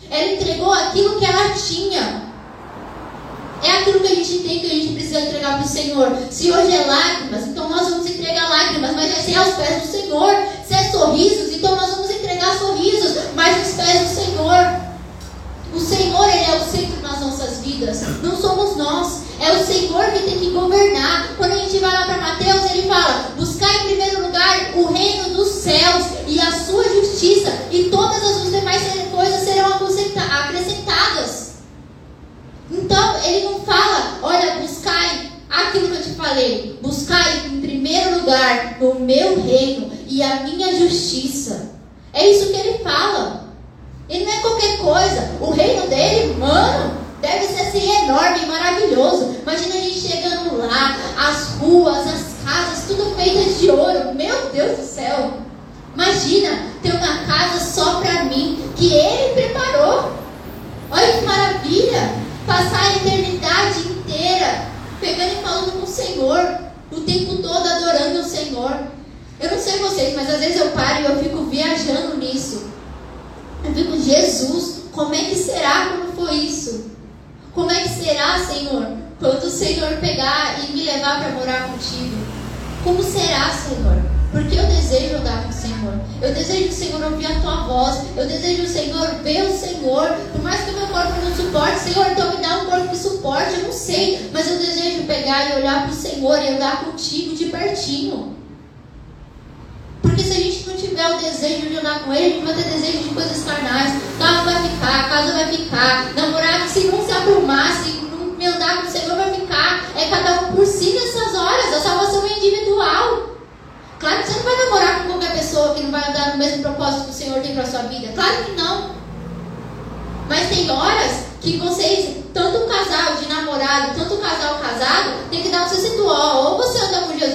Ela entregou aquilo que ela tinha. É aquilo que a gente tem que a gente precisa entregar para o Senhor. Se hoje lágrimas, então nós vamos entregar lágrimas, mas vai ser aos pés do Senhor. Se é sorrisos, então nós vamos entregar sorrisos, mas aos pés do Senhor. O Senhor, Ele é o centro nas nossas vidas. Não somos nós. É o Senhor que tem que governar. Quando a gente vai lá para Mateus, ele fala: buscar em primeiro lugar o reino dos céus e a sua justiça, e todas as demais coisas serão acrescentadas. Então, ele não fala, olha, buscai aquilo que eu te falei. Buscai em primeiro lugar o meu reino e a minha justiça. É isso que ele fala. Ele não é qualquer coisa. O reino dele, mano, deve ser assim enorme e maravilhoso. Imagina a gente chegando lá, as ruas, as casas, tudo feitas de ouro. Meu Deus do céu. Imagina ter uma casa só para mim, que ele preparou. Olha que maravilha passar a eternidade inteira pegando e falando com o Senhor, o tempo todo adorando o Senhor. Eu não sei vocês, mas às vezes eu paro e eu fico viajando nisso. Eu fico, Jesus, como é que será quando for isso? Como é que será, Senhor, quando o Senhor pegar e me levar para morar contigo? Como será, Senhor? Porque eu desejo andar com o Senhor. Eu desejo, Senhor, ouvir a tua voz. Eu desejo, Senhor, ver o Senhor. Por mais que o meu corpo não suporte, Senhor, então me dá um corpo que suporte. Eu não sei. Mas eu desejo pegar e olhar para o Senhor e andar contigo de pertinho. Porque se a gente não tiver o desejo de andar com Ele, a gente vai ter desejo de coisas carnais. Carro vai ficar, casa vai ficar. Namorado, se não se aprumar, se não me andar com o Senhor, vai ficar. É cada um por si nessas horas. A salvação é individual. Claro que você não vai namorar com qualquer pessoa que não vai andar no mesmo propósito que o Senhor tem para sua vida. Claro que não. Mas tem horas que vocês, tanto o casal de namorado, tanto o casal casado, tem que dar um se ó, ou você anda com Jesus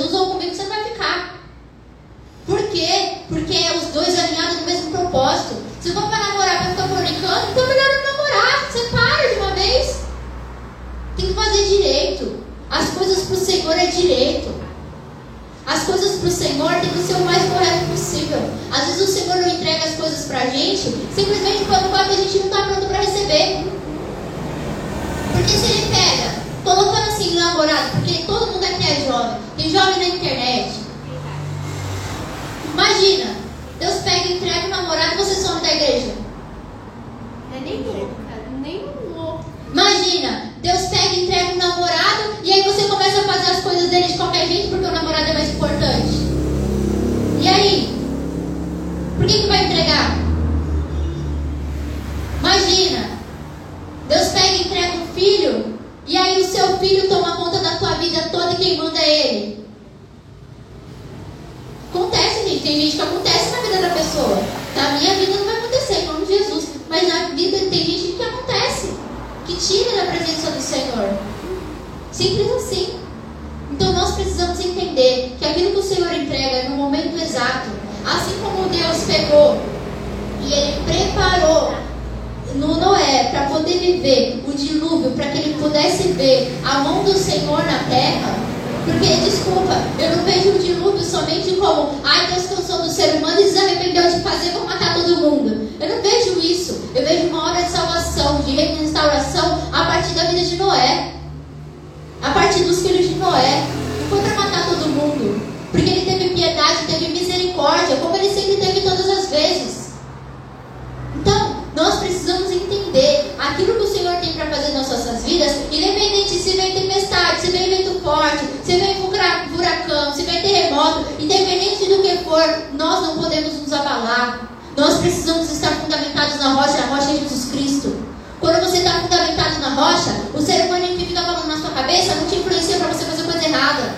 for, nós não podemos nos abalar. Nós precisamos estar fundamentados na rocha, a rocha é Jesus Cristo. Quando você está fundamentado na rocha, o ser humano que fica falando na sua cabeça não te influencia para você fazer coisa errada.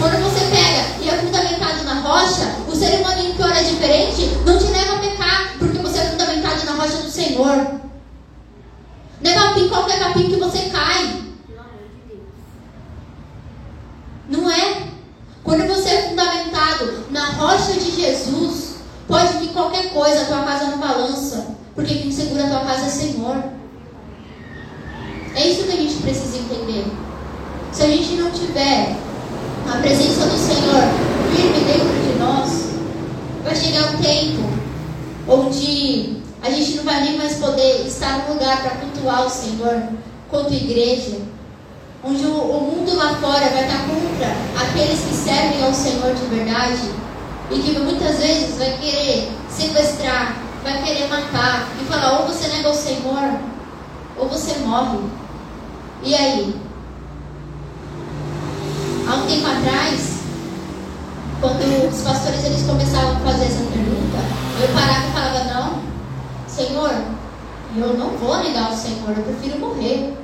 Quando você pega e é fundamentado na rocha, o ser humano que ora diferente não te leva a pecar, porque você é fundamentado na rocha do Senhor. Não é capim, qualquer capim que você cai. Não é? Quando você é fundamentado na rocha de Jesus, pode vir qualquer coisa, a tua casa não balança. Porque quem segura a tua casa é Senhor. É isso que a gente precisa entender. Se a gente não tiver a presença do Senhor firme dentro de nós, vai chegar um tempo onde a gente não vai nem mais poder estar no lugar para cultuar o Senhor, quanto igreja, onde o, o mundo lá fora vai estar contra aqueles que servem ao Senhor de verdade e que muitas vezes vai querer sequestrar, vai querer matar e falar: ou você nega o Senhor, ou você morre. E aí? Há um tempo atrás, quando os pastores eles começavam a fazer essa pergunta, eu parava e falava: não, Senhor, eu não vou negar o Senhor, eu prefiro morrer.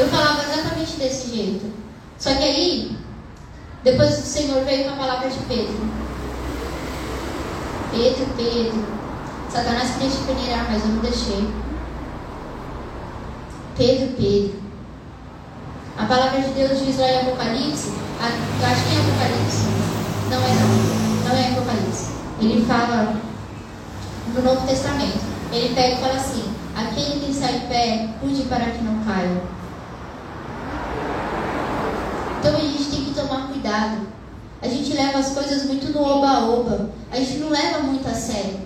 Eu falava exatamente desse jeito. Só que aí, depois o Senhor veio com a palavra de Pedro. Pedro, Pedro. Satanás queria te peneirar, mas eu não deixei. Pedro, Pedro. A palavra de Deus diz lá em Apocalipse, eu acho que é Apocalipse. Não é não, não é Apocalipse. Ele fala no Novo Testamento. Ele pega e fala assim: aquele que sai em pé, cuide para que não caia. Então a gente tem que tomar cuidado. A gente leva as coisas muito no oba-oba. A gente não leva muito a sério.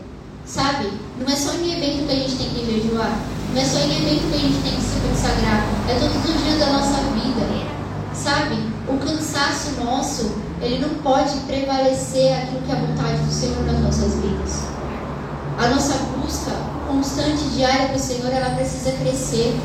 Sabe? Não é só em evento que a gente tem que jejuar. Não é só em evento que a gente tem que se consagrar. É todos os dias da nossa vida. Sabe? O cansaço nosso, ele não pode prevalecer aquilo que é a vontade do Senhor nas nossas vidas. A nossa busca constante, diária para o Senhor, ela precisa crescer.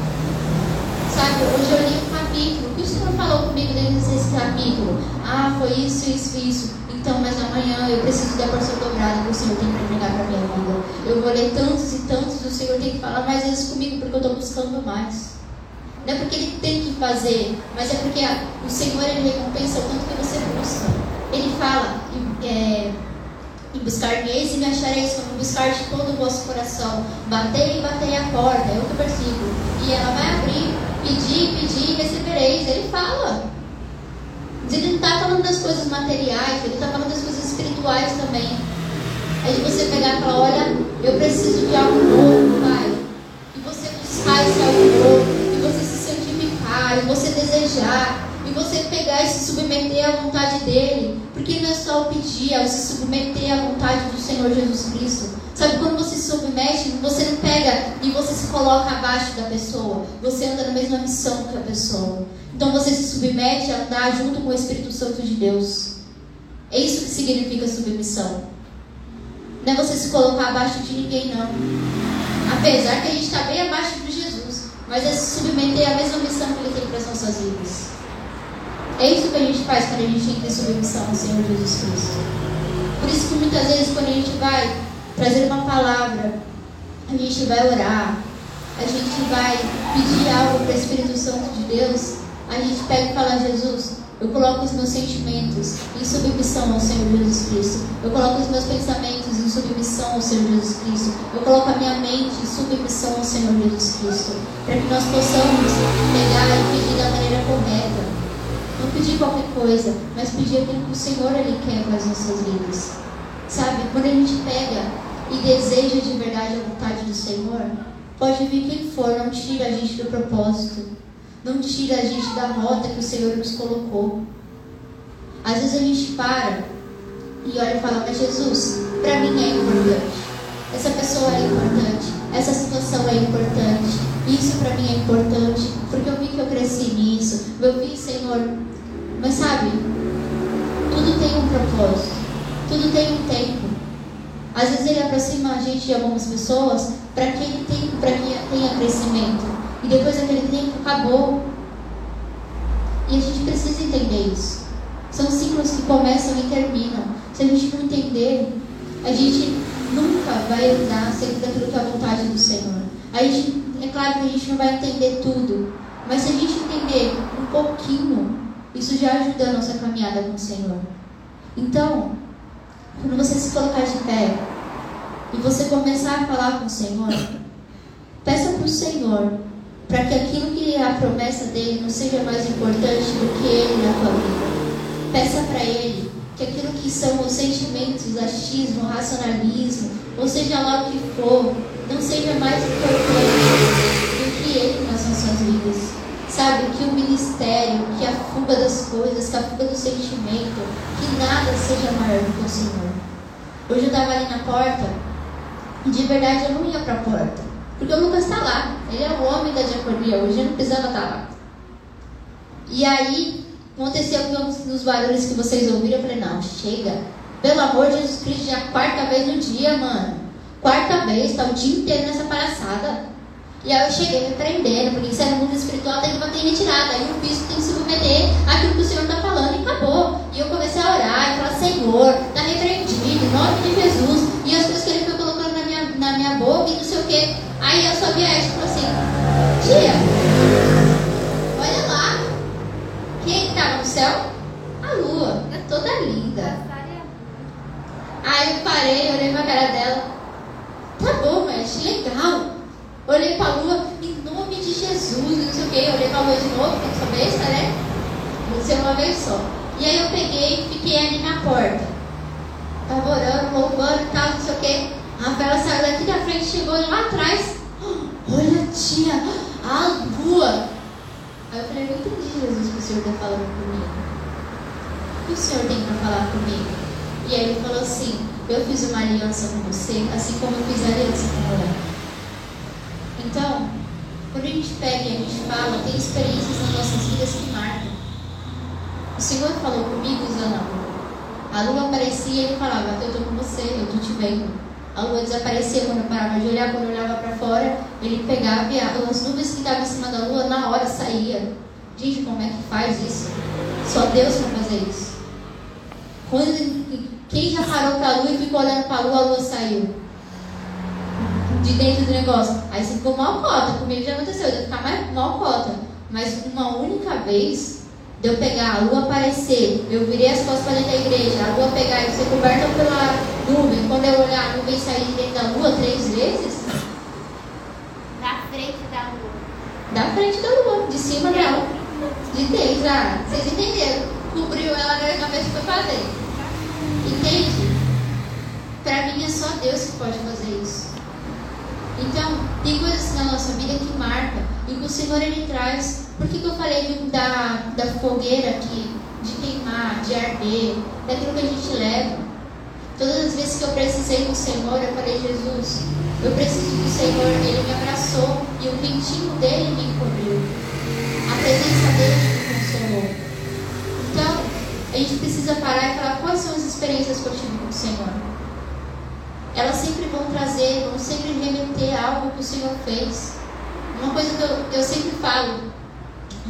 Sabe, hoje eu li um capítulo. O que o Senhor falou comigo dentro desse capítulo? Ah, foi isso, isso, isso. Então, mas amanhã eu preciso da porção dobrada que o Senhor tem para entregar para minha vida. Eu vou ler tantos e tantos, o Senhor tem que falar mais vezes comigo porque eu estou buscando mais. Não é porque Ele tem que fazer, mas é porque a, o Senhor ele recompensa o tanto que você busca. Ele fala, é, E buscar-me eis e me achareis quando buscar de todo o vosso coração. Batei e batei a porta, é outro versículo. E ela vai abrir. Pedir, pedir e recebereis. Ele fala. Ele não está falando das coisas materiais, ele está falando das coisas espirituais também. É de você pegar e falar, olha, eu preciso de algo novo, Pai. E você buscar esse algo novo, e você se santificar, e você desejar, e você pegar e se submeter à vontade dele. Porque não é só pedir, é se submeter à vontade do Senhor Jesus Cristo. Sabe quando você se submete, você não pega e você se coloca abaixo da pessoa. Você anda na mesma missão que a pessoa. Então você se submete a andar junto com o Espírito Santo de Deus. É isso que significa submissão. Não é você se colocar abaixo de ninguém, não. Apesar que a gente está bem abaixo de Jesus. Mas é se submeter à mesma missão que Ele tem para as nossas vidas. É isso que a gente faz quando a gente entra em submissão ao Senhor Jesus Cristo. Por isso que muitas vezes quando a gente vai trazer uma palavra, a gente vai orar, a gente vai pedir algo para o Espírito Santo de Deus, a gente pega e fala, Jesus, eu coloco os meus sentimentos em submissão ao Senhor Jesus Cristo. Eu coloco os meus pensamentos em submissão ao Senhor Jesus Cristo. Eu coloco a minha mente em submissão ao Senhor Jesus Cristo. Para que nós possamos pegar e pedir da maneira correta. Pedir qualquer coisa, mas pedir aquilo que o Senhor Ele quer para as nossas vidas. Sabe, quando a gente pega e deseja de verdade a vontade do Senhor, pode vir quem for, não tira a gente do propósito. Não tira a gente da rota que o Senhor nos colocou. Às vezes a gente para e olha e fala, mas Jesus, para mim é importante. Essa pessoa é importante. Essa situação é importante. Isso para mim é importante. Porque eu vi que eu cresci nisso. Eu vi, Senhor. Mas sabe, tudo tem um propósito. Tudo tem um tempo. Às vezes ele aproxima a gente de algumas pessoas para que ele tenha, para que tenha crescimento. E depois daquele tempo acabou. E a gente precisa entender isso. São ciclos que começam e terminam. Se a gente não entender, a gente nunca vai andar segundo aquilo que é a vontade do Senhor. A gente, é claro que a gente não vai entender tudo. Mas se a gente entender um pouquinho, isso já ajuda a nossa caminhada com o Senhor. Então, quando você se colocar de pé e você começar a falar com o Senhor, peça para o Senhor para que aquilo que é a promessa dele não seja mais importante do que ele na tua vida. Peça para ele que aquilo que são os sentimentos, achismo, racionalismo, ou seja lá o que for, não seja mais importante do que ele nas nossas vidas. Sabe, que o ministério, que a fuga das coisas, que a fuga do sentimento, que nada seja maior do que o Senhor. Hoje eu estava ali na porta e de verdade eu não ia para a porta. Porque o Lucas está lá. Ele é o homem da diaconia hoje, não precisava estar tá lá. E aí, aconteceu com os barulhos que vocês ouviram. Eu falei, não, chega. Pelo amor de Jesus Cristo, já é quarta vez no dia, mano. Quarta vez, tá o dia inteiro nessa palhaçada. E aí eu cheguei repreendendo, porque isso no mundo espiritual, tem que em retirada. Aí o bispo tem que se submeter àquilo que o Senhor está falando e acabou. E eu comecei a orar e falar, Senhor, está repreendido, em nome de Jesus. E as coisas que ele foi colocando na minha, na minha boca e não sei o quê. Aí eu só vi a Esther e falei assim, tia, olha lá. Quem estava no céu? A lua, é toda linda. Aí eu parei, olhei pra cara dela. Tá bom, mas legal. Olhei pra lua, em nome de Jesus, não sei o quê. Olhei pra lua de novo, porque sou besta, né? Vou ser uma vez só. E aí eu peguei e fiquei ali na porta. Tava orando, louvando e tal, não sei o quê. A Rafaela saiu daqui da frente, chegou lá atrás. Olha, tia, a lua. Aí eu falei, não entendi, Jesus, que o Senhor está falando comigo. O que o Senhor tem para falar comigo? E aí ele falou assim, eu fiz uma aliança com você, assim como eu fiz aliança com ela. Então, quando a gente pega e a gente fala, tem experiências nas nossas vidas que marcam. O Senhor falou comigo usando a lua. A lua aparecia e ele falava, eu estou com você, eu estou te vendo. A lua desaparecia quando eu parava de olhar, quando eu olhava para fora, ele pegava e as nuvens que estavam em cima da lua, na hora saía. Gente, como é que faz isso? Só Deus para fazer isso. Quando, quem já parou para a lua e ficou olhando para a lua, a lua saiu. De dentro do negócio. Aí você ficou mal cota. Comigo já aconteceu, eu ficar mais mal cota. Mas uma única vez, de eu pegar a lua aparecer, eu virei as costas para dentro da igreja, a lua pegar e ser coberta pela nuvem, quando eu olhar a nuvem sair de dentro da lua três vezes? Da frente da lua. Da frente da lua, de cima dela. De três, ah, vocês entenderam? Cobriu ela na cabeça e foi dentro. Entende? Para mim é só Deus que pode fazer isso. Então, tem coisas na nossa vida que marca e que o Senhor ele traz. Por que, que eu falei da, da fogueira aqui, de queimar, de arder, daquilo que a gente leva? Todas as vezes que eu precisei do Senhor, eu falei, Jesus, eu preciso do Senhor, Ele me abraçou e o quentinho dele me encobriu. A presença dele me consolou. Então, a gente precisa parar e falar quais são as experiências que eu tive com o Senhor elas sempre vão trazer, vão sempre remeter algo que o Senhor fez. Uma coisa que eu, eu sempre falo,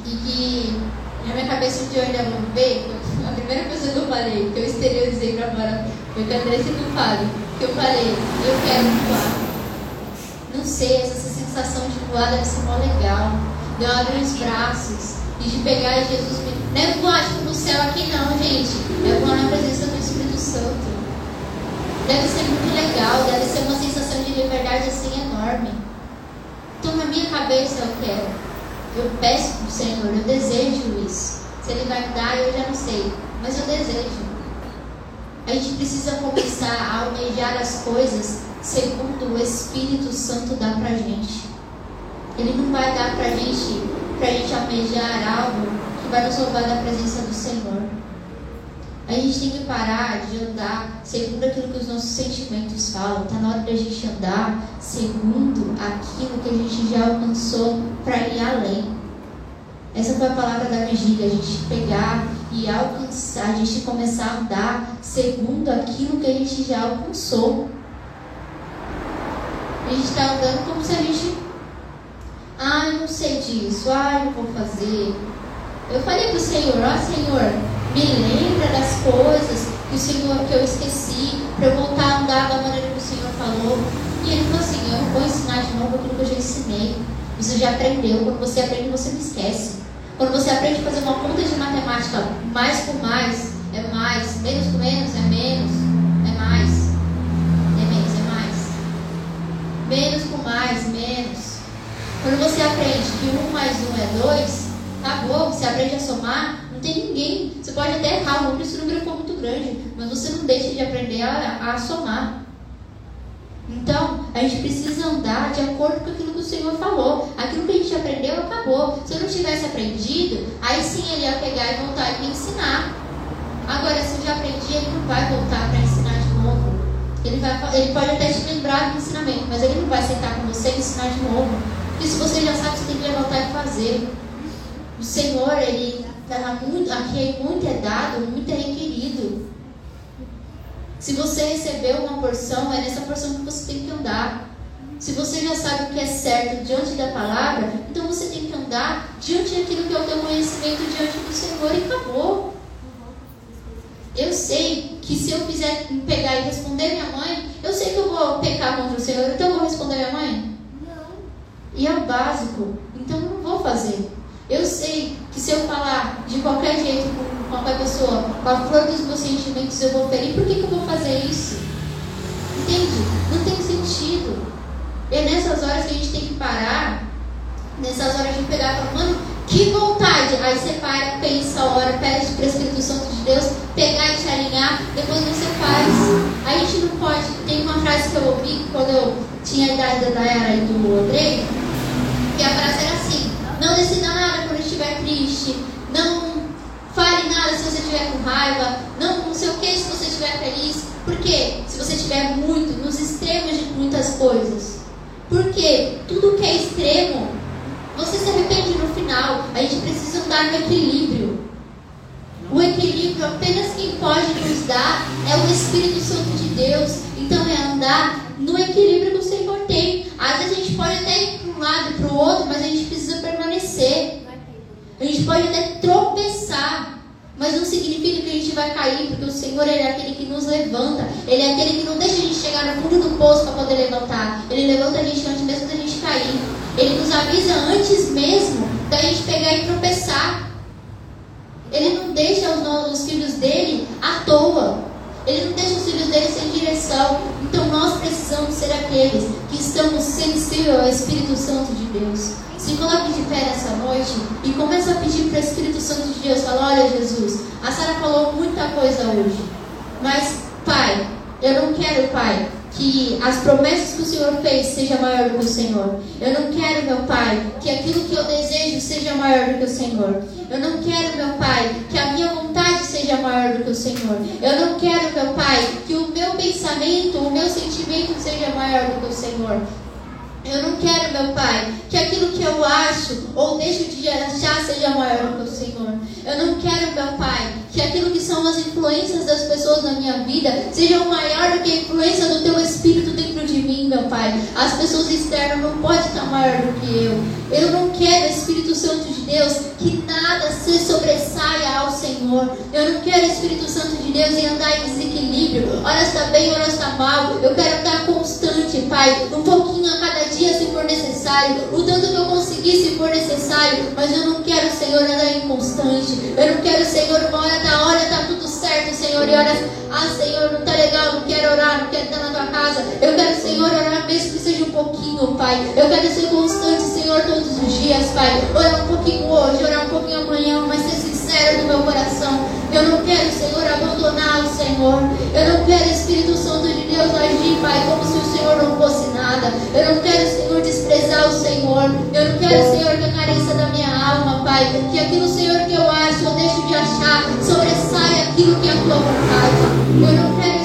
e que na minha cabeça de ainda vão ver, a primeira coisa que eu falei, que eu exteriorizei para fora, foi que a Andressa que fale, que eu falei, eu quero voar. Não sei, essa sensação de voar deve ser mó legal. De eu abrir os braços e de pegar Jesus. Não é voar tipo, no céu aqui não, gente. É voar na presença do Espírito Santo. Deve ser muito legal, deve ser uma sensação de liberdade assim enorme. Então, na minha cabeça, eu quero. Eu peço para o Senhor, eu desejo isso. Se Ele vai me dar, eu já não sei. Mas eu desejo. A gente precisa começar a almejar as coisas segundo o Espírito Santo dá para gente. Ele não vai dar para gente, para gente almejar algo que vai nos roubar da presença do Senhor. A gente tem que parar de andar segundo aquilo que os nossos sentimentos falam. Está na hora de a gente andar segundo aquilo que a gente já alcançou para ir além. Essa foi a palavra da vigília, a gente pegar e alcançar, a gente começar a andar segundo aquilo que a gente já alcançou. A gente está andando como se a gente. Ah, eu não sei disso, ah, eu vou fazer. Eu falei para o Senhor, ó Senhor, me lembra das coisas que o Senhor que eu esqueci, para eu voltar a andar da maneira que o Senhor falou. E ele falou assim, eu vou ensinar de novo aquilo que eu já ensinei. Você já aprendeu. Quando você aprende, você não esquece. Quando você aprende a fazer uma conta de matemática, mais com mais é mais, menos com menos é menos, é mais, é menos, é mais. Menos com mais, menos. Quando você aprende que um mais um é dois, tá bom, você aprende a somar, não tem ninguém. Você pode até errar o número se o número for muito grande, mas você não deixa de aprender a, a somar. Então, a gente precisa andar de acordo com aquilo que o Senhor falou. Aquilo que a gente aprendeu acabou. Se eu não tivesse aprendido, aí sim ele ia pegar e voltar e me ensinar. Agora, se eu já aprendi, ele não vai voltar para ensinar de novo. Ele, vai, ele pode até te lembrar do ensinamento, mas ele não vai sentar com você e ensinar de novo. Porque se você já sabe, você tem que levantar e fazer. O Senhor, ele aqui é muito é dado, muito é requerido. Se você recebeu uma porção, é nessa porção que você tem que andar. Se você já sabe o que é certo diante da palavra, então você tem que andar diante daquilo que é o teu conhecimento diante do Senhor e acabou. Eu sei que se eu quiser pegar e responder minha mãe, eu sei que eu vou pecar contra o Senhor, então eu vou responder minha mãe? Não. E é o básico, então eu não vou fazer. Eu sei que se eu falar de qualquer jeito com qualquer pessoa, com a flor dos meus sentimentos, eu vou ferir, por que, que eu vou fazer isso? Entende? Não tem sentido. É nessas horas que a gente tem que parar, nessas horas de pegar e falar, mano, que vontade! Aí você para, pensa, ora, pede para o Espírito Santo de Deus pegar e te alinhar, depois você faz. A gente não pode. Tem uma frase que eu ouvi quando eu tinha a idade da Dayara e do Andrei, que a frase era assim: não decida nada quando estiver triste. Não fale nada se você estiver com raiva. Não, não sei o que se você estiver feliz. Por quê? Se você estiver muito, nos extremos de muitas coisas. Porque tudo que é extremo, você se arrepende no final. A gente precisa andar no equilíbrio. O equilíbrio apenas quem pode nos dar é o Espírito Santo de Deus. Então é andar no equilíbrio que o Senhor tem. Às vezes a gente pode até ir para um lado e para o outro, mas a gente precisa permanecer. A gente pode até tropeçar, mas não significa que a gente vai cair, porque o Senhor ele é aquele que nos levanta. Ele é aquele que não deixa a gente chegar no fundo do poço para poder levantar. Ele levanta a gente antes mesmo da gente cair. Ele nos avisa antes mesmo da gente pegar e tropeçar. toa. Ele não deixa os filhos dele sem direção. Então nós precisamos ser aqueles que estamos sensíveis ao Espírito Santo de Deus. Se coloque de pé nessa noite e começa a pedir para o Espírito Santo de Deus. Fala, olha Jesus, a Sara falou muita coisa Mas, Pai, eu não quero, Pai, que as promessas que o Senhor fez seja maior do que o Senhor. Eu não quero, meu Pai, que aquilo que eu desejo seja maior do que o Senhor. Eu não quero, meu Pai, que a minha vontade seja maior do que o Senhor. Eu não quero, meu Pai, que o meu pensamento, o meu sentimento seja maior do que o Senhor. Eu não quero, meu Pai, que aquilo que eu acho ou deixo de achar seja maior que o Senhor. Eu não quero, meu Pai, que aquilo que são as influências das pessoas na minha vida seja maior do que a influência do Teu Espírito dentro meu Pai. As pessoas externas não podem estar maior do que eu. Eu não quero, Espírito Santo de Deus, que nada se sobressaia ao Senhor. Eu não quero, Espírito Santo de Deus, em andar em desequilíbrio. Ora está bem, ora está mal. Eu quero andar constante, Pai, um pouquinho a cada dia se for necessário, o tanto que eu conseguir se for necessário, mas eu não quero, Senhor, andar inconstante. Eu não quero, Senhor, uma hora da hora tá tudo certo, Senhor, e horas, ah, Senhor, não tá quero orar, quero estar na tua casa. Eu quero, Senhor, orar mesmo que seja um pouquinho, Pai. Eu quero ser constante, Senhor, todos os dias, Pai. Orar um pouquinho hoje, orar um pouquinho amanhã, mas ser sincero no meu coração. Eu não quero, Senhor, abandonar o Senhor. Eu não quero, Espírito Santo de Deus, agir, Pai, como se o Senhor não fosse nada. Eu não quero, Senhor, desprezar o Senhor. Eu não quero, Senhor, que a carência da minha alma, Pai, que aquilo, Senhor, que eu acho, eu deixo de achar, sobressai aquilo que é a tua vontade. Eu não quero,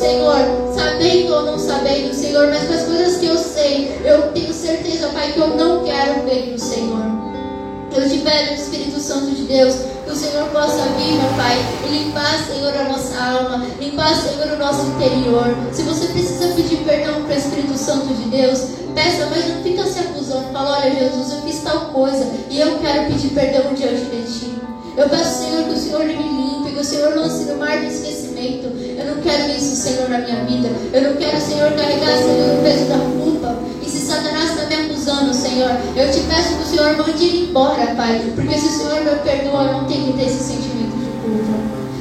Senhor, sabendo ou não sabendo, Senhor, mas com as coisas que eu sei, eu tenho certeza, Pai, que eu não quero ferir o Senhor. Eu te peço, Espírito Santo de Deus, que o Senhor possa vir, meu Pai, e limpar, Senhor, a nossa alma, limpar, Senhor, o nosso interior. Se você precisa pedir perdão para o Espírito Santo de Deus, peça, mas não fica se acusando. Fala, olha, Jesus, eu fiz tal coisa e eu quero pedir perdão diante de Ti. Eu peço, Senhor, que o Senhor me limpe, que o Senhor lance no mar do esquecimento. Eu não quero isso, Senhor, na minha vida. Eu não quero, Senhor, carregar, Senhor, o peso da culpa. E se Satanás está me acusando, Senhor, eu te peço que o Senhor mande ele embora, Pai. Porque se o Senhor me perdoa, eu não tenho que ter esse sentimento de culpa.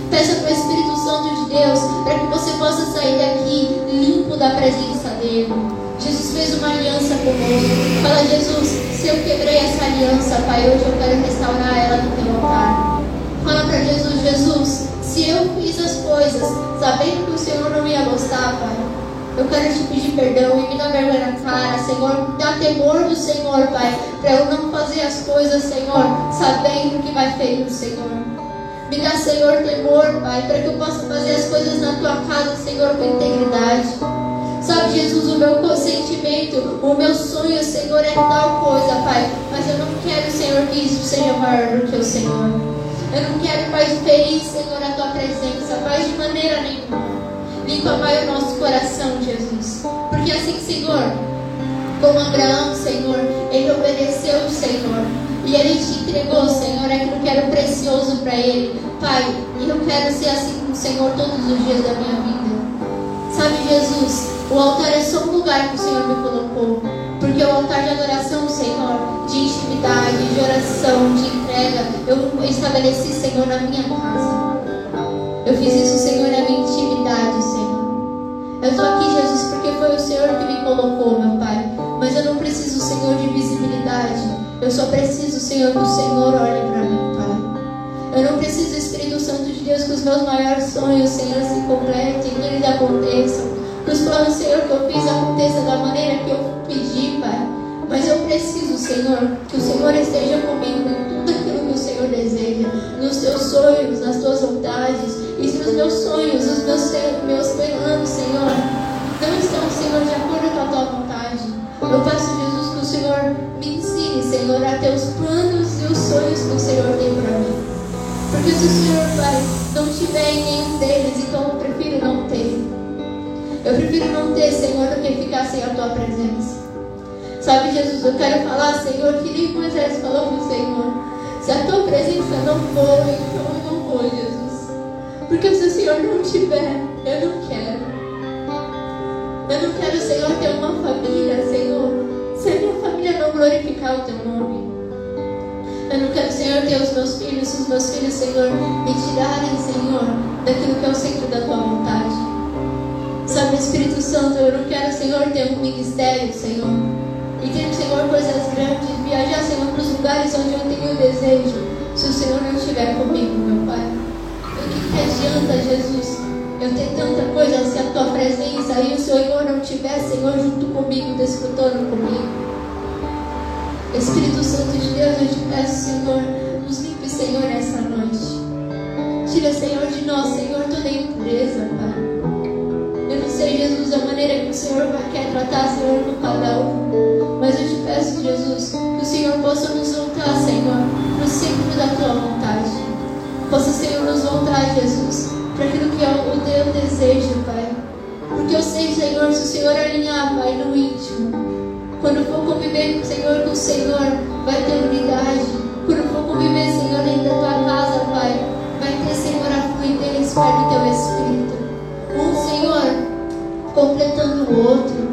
Peça para o Espírito Santo de Deus para que você possa sair daqui limpo da presença dele. Jesus fez uma aliança conosco. Fala, Jesus, se eu quebrei essa aliança, Pai, hoje eu quero restaurar ela no teu altar. Fala para Jesus, Jesus, se eu fiz as coisas sabendo que o Senhor não ia gostar, Pai, eu quero te pedir perdão e me dá vergonha na cara, Senhor. Me dá temor do Senhor, Pai, para eu não fazer as coisas, Senhor, sabendo que vai ferir o Senhor. Me dá, Senhor, temor, Pai, para que eu possa fazer as coisas na tua casa, Senhor, com integridade. Sabe, Jesus, o meu consentimento, o meu sonho, Senhor, é tal coisa, Pai. Mas eu não quero, Senhor, que isso seja maior do que o Senhor. Eu não quero, Pai, ferir, Senhor, a tua presença, Pai, de maneira nenhuma. Limpa, Pai, o nosso coração, Jesus. Porque assim, Senhor, como Abraão, Senhor, ele obedeceu o Senhor. E ele te entregou, Senhor, aquilo que era precioso para ele. Pai, e eu quero ser assim com o Senhor todos os dias da minha vida. Sabe, Jesus, o altar é só um lugar que o Senhor me colocou. Porque o altar de adoração, Senhor, de intimidade, de oração, de entrega, eu estabeleci, Senhor, na minha casa. Eu fiz isso, Senhor, na minha intimidade, Senhor. Eu estou aqui, Jesus, porque foi o Senhor que me colocou, meu Pai. Mas eu não preciso, Senhor, de visibilidade. Eu só preciso, Senhor, que o Senhor olhe para mim, Pai. Eu não preciso, Espírito Santo de Deus, que os meus maiores sonhos, Senhor, se completem, que eles aconteçam. Que os planos, Senhor, que eu fiz aconteçam da maneira que eu pedi, Pai. Mas eu preciso, Senhor, que o Senhor esteja comigo em tudo aquilo que o Senhor deseja, nos teus sonhos, nas tuas vontades, e se os meus sonhos, os meus, meus planos, Senhor, não estão, Senhor, de acordo com a tua vontade. Eu peço, Jesus, que o Senhor me ensine, Senhor, a ter os planos e os sonhos que o Senhor tem para mim. Porque se o Senhor, Pai, não tiver em nenhum deles, então eu prefiro não ter. Eu prefiro não ter, Senhor, do que ficar sem a tua presença. Sabe, Jesus, eu quero falar, Senhor, que nem Moisés falou para o Senhor. Se a tua presença não for, então eu não vou, Jesus. Porque se o Senhor não tiver, eu não quero. Eu não quero, Senhor, ter uma família, Senhor, se a minha família não glorificar o teu nome. Eu não quero Senhor, ter os meus filhos, os meus filhos, Senhor, me tirarem, Senhor, daquilo que é o centro da tua vontade. Sabe, Espírito Santo, eu não quero, Senhor, ter um ministério, Senhor. E ter, Senhor, coisas grandes, viajar, Senhor, para os lugares onde eu tenho desejo, se o Senhor não estiver comigo, meu Pai. O que, que adianta, Jesus, eu ter tanta coisa se a tua presença e o Senhor não estiver, Senhor, junto comigo, desfrutando comigo? Espírito Santo de Deus, eu te peço, Senhor, nos limpe, Senhor, nessa noite. Tira, Senhor, de nós, Senhor, toda impureza, Pai. Eu não sei, Jesus, a maneira que o Senhor quer tratar, Senhor, com cada um. Mas eu te peço, Jesus, que o Senhor possa nos voltar, Senhor, no centro da tua vontade. Possa, Senhor, nos voltar, Jesus, para aquilo que é o teu desejo, Pai. Porque eu sei, Senhor, se o Senhor alinhar, Pai, no íntimo, quando for conviver, Senhor, com o Senhor, vai ter unidade. Quando for conviver, Senhor, dentro da tua casa, Pai, vai ter, Senhor, a fluidez, Pai, do teu Espírito. Um, Senhor, completando o outro.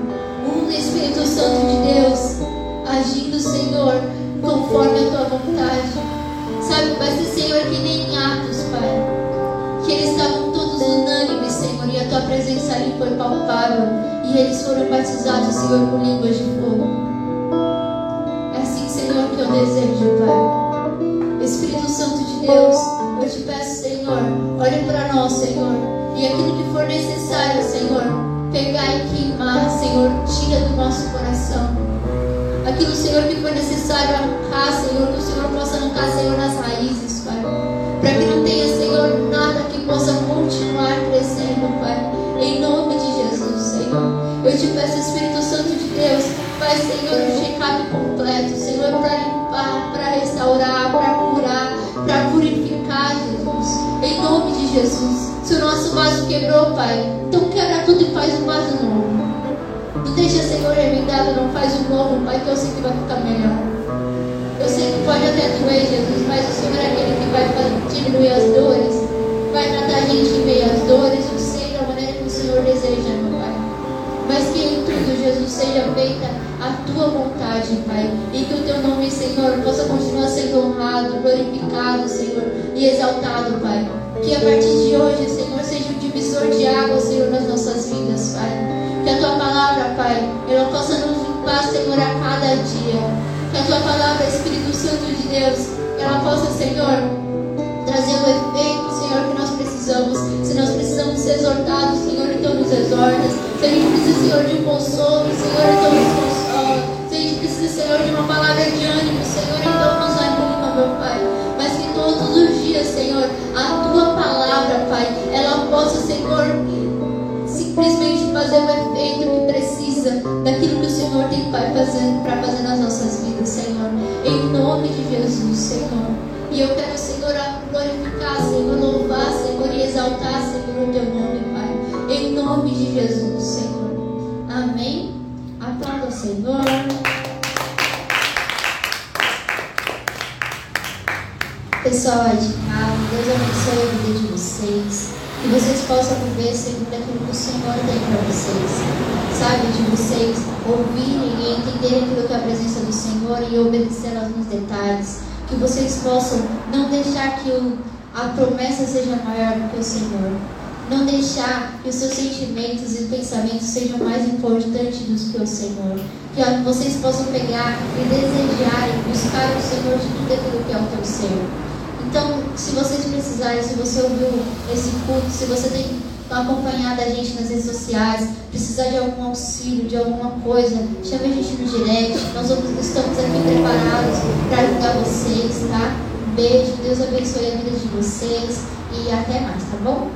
Um, Espírito Santo de Deus, agindo, Senhor, conforme a tua vontade. Sabe, vai ser, Senhor, que nem Atos, Pai. Que eles estavam todos unânimes, Senhor, e a tua presença ali foi palpável foram batizados, Senhor, com línguas de fogo. É assim, Senhor, que eu desejo, Pai. Espírito Santo de Deus, eu te peço, Senhor, olhe para nós, Senhor, e aquilo que for necessário, Senhor, pegar e queimar, Senhor, tira do nosso coração. Aquilo, Senhor, que for necessário arrancar, Senhor, que o Senhor possa arrancar, Senhor, nas que eu sei que vai ficar melhor. Eu sei que pode até doer, Jesus, mas o Senhor é aquele que vai diminuir as dores, vai tratar a gente em meio às dores, eu sei da maneira que o Senhor deseja, meu Pai mas que em tudo, Jesus, seja feita a tua vontade, Pai. E que o teu nome, Senhor, possa continuar sendo honrado, glorificado, Senhor, e exaltado, Pai. Que a partir de hoje, Senhor, seja um divisor de água, Senhor, nas nossas vidas, Pai. Que a tua palavra, Pai, ela possa tua palavra, Espírito Santo de Deus, ela possa, Senhor, possam não deixar que o, a promessa seja maior do que o Senhor não deixar que os seus sentimentos e pensamentos sejam mais importantes do que o Senhor. Que vocês possam pegar e desejar e buscar o Senhor de tudo aquilo que é o teu ser. Então, se vocês precisarem, se você ouviu esse culto, se você tem acompanhado a gente nas redes sociais, precisar de algum auxílio, de alguma coisa, chame a gente no direct. Nós estamos aqui preparados para ajudar vocês, tá? Um beijo, Deus abençoe a vida de vocês e até mais, tá bom?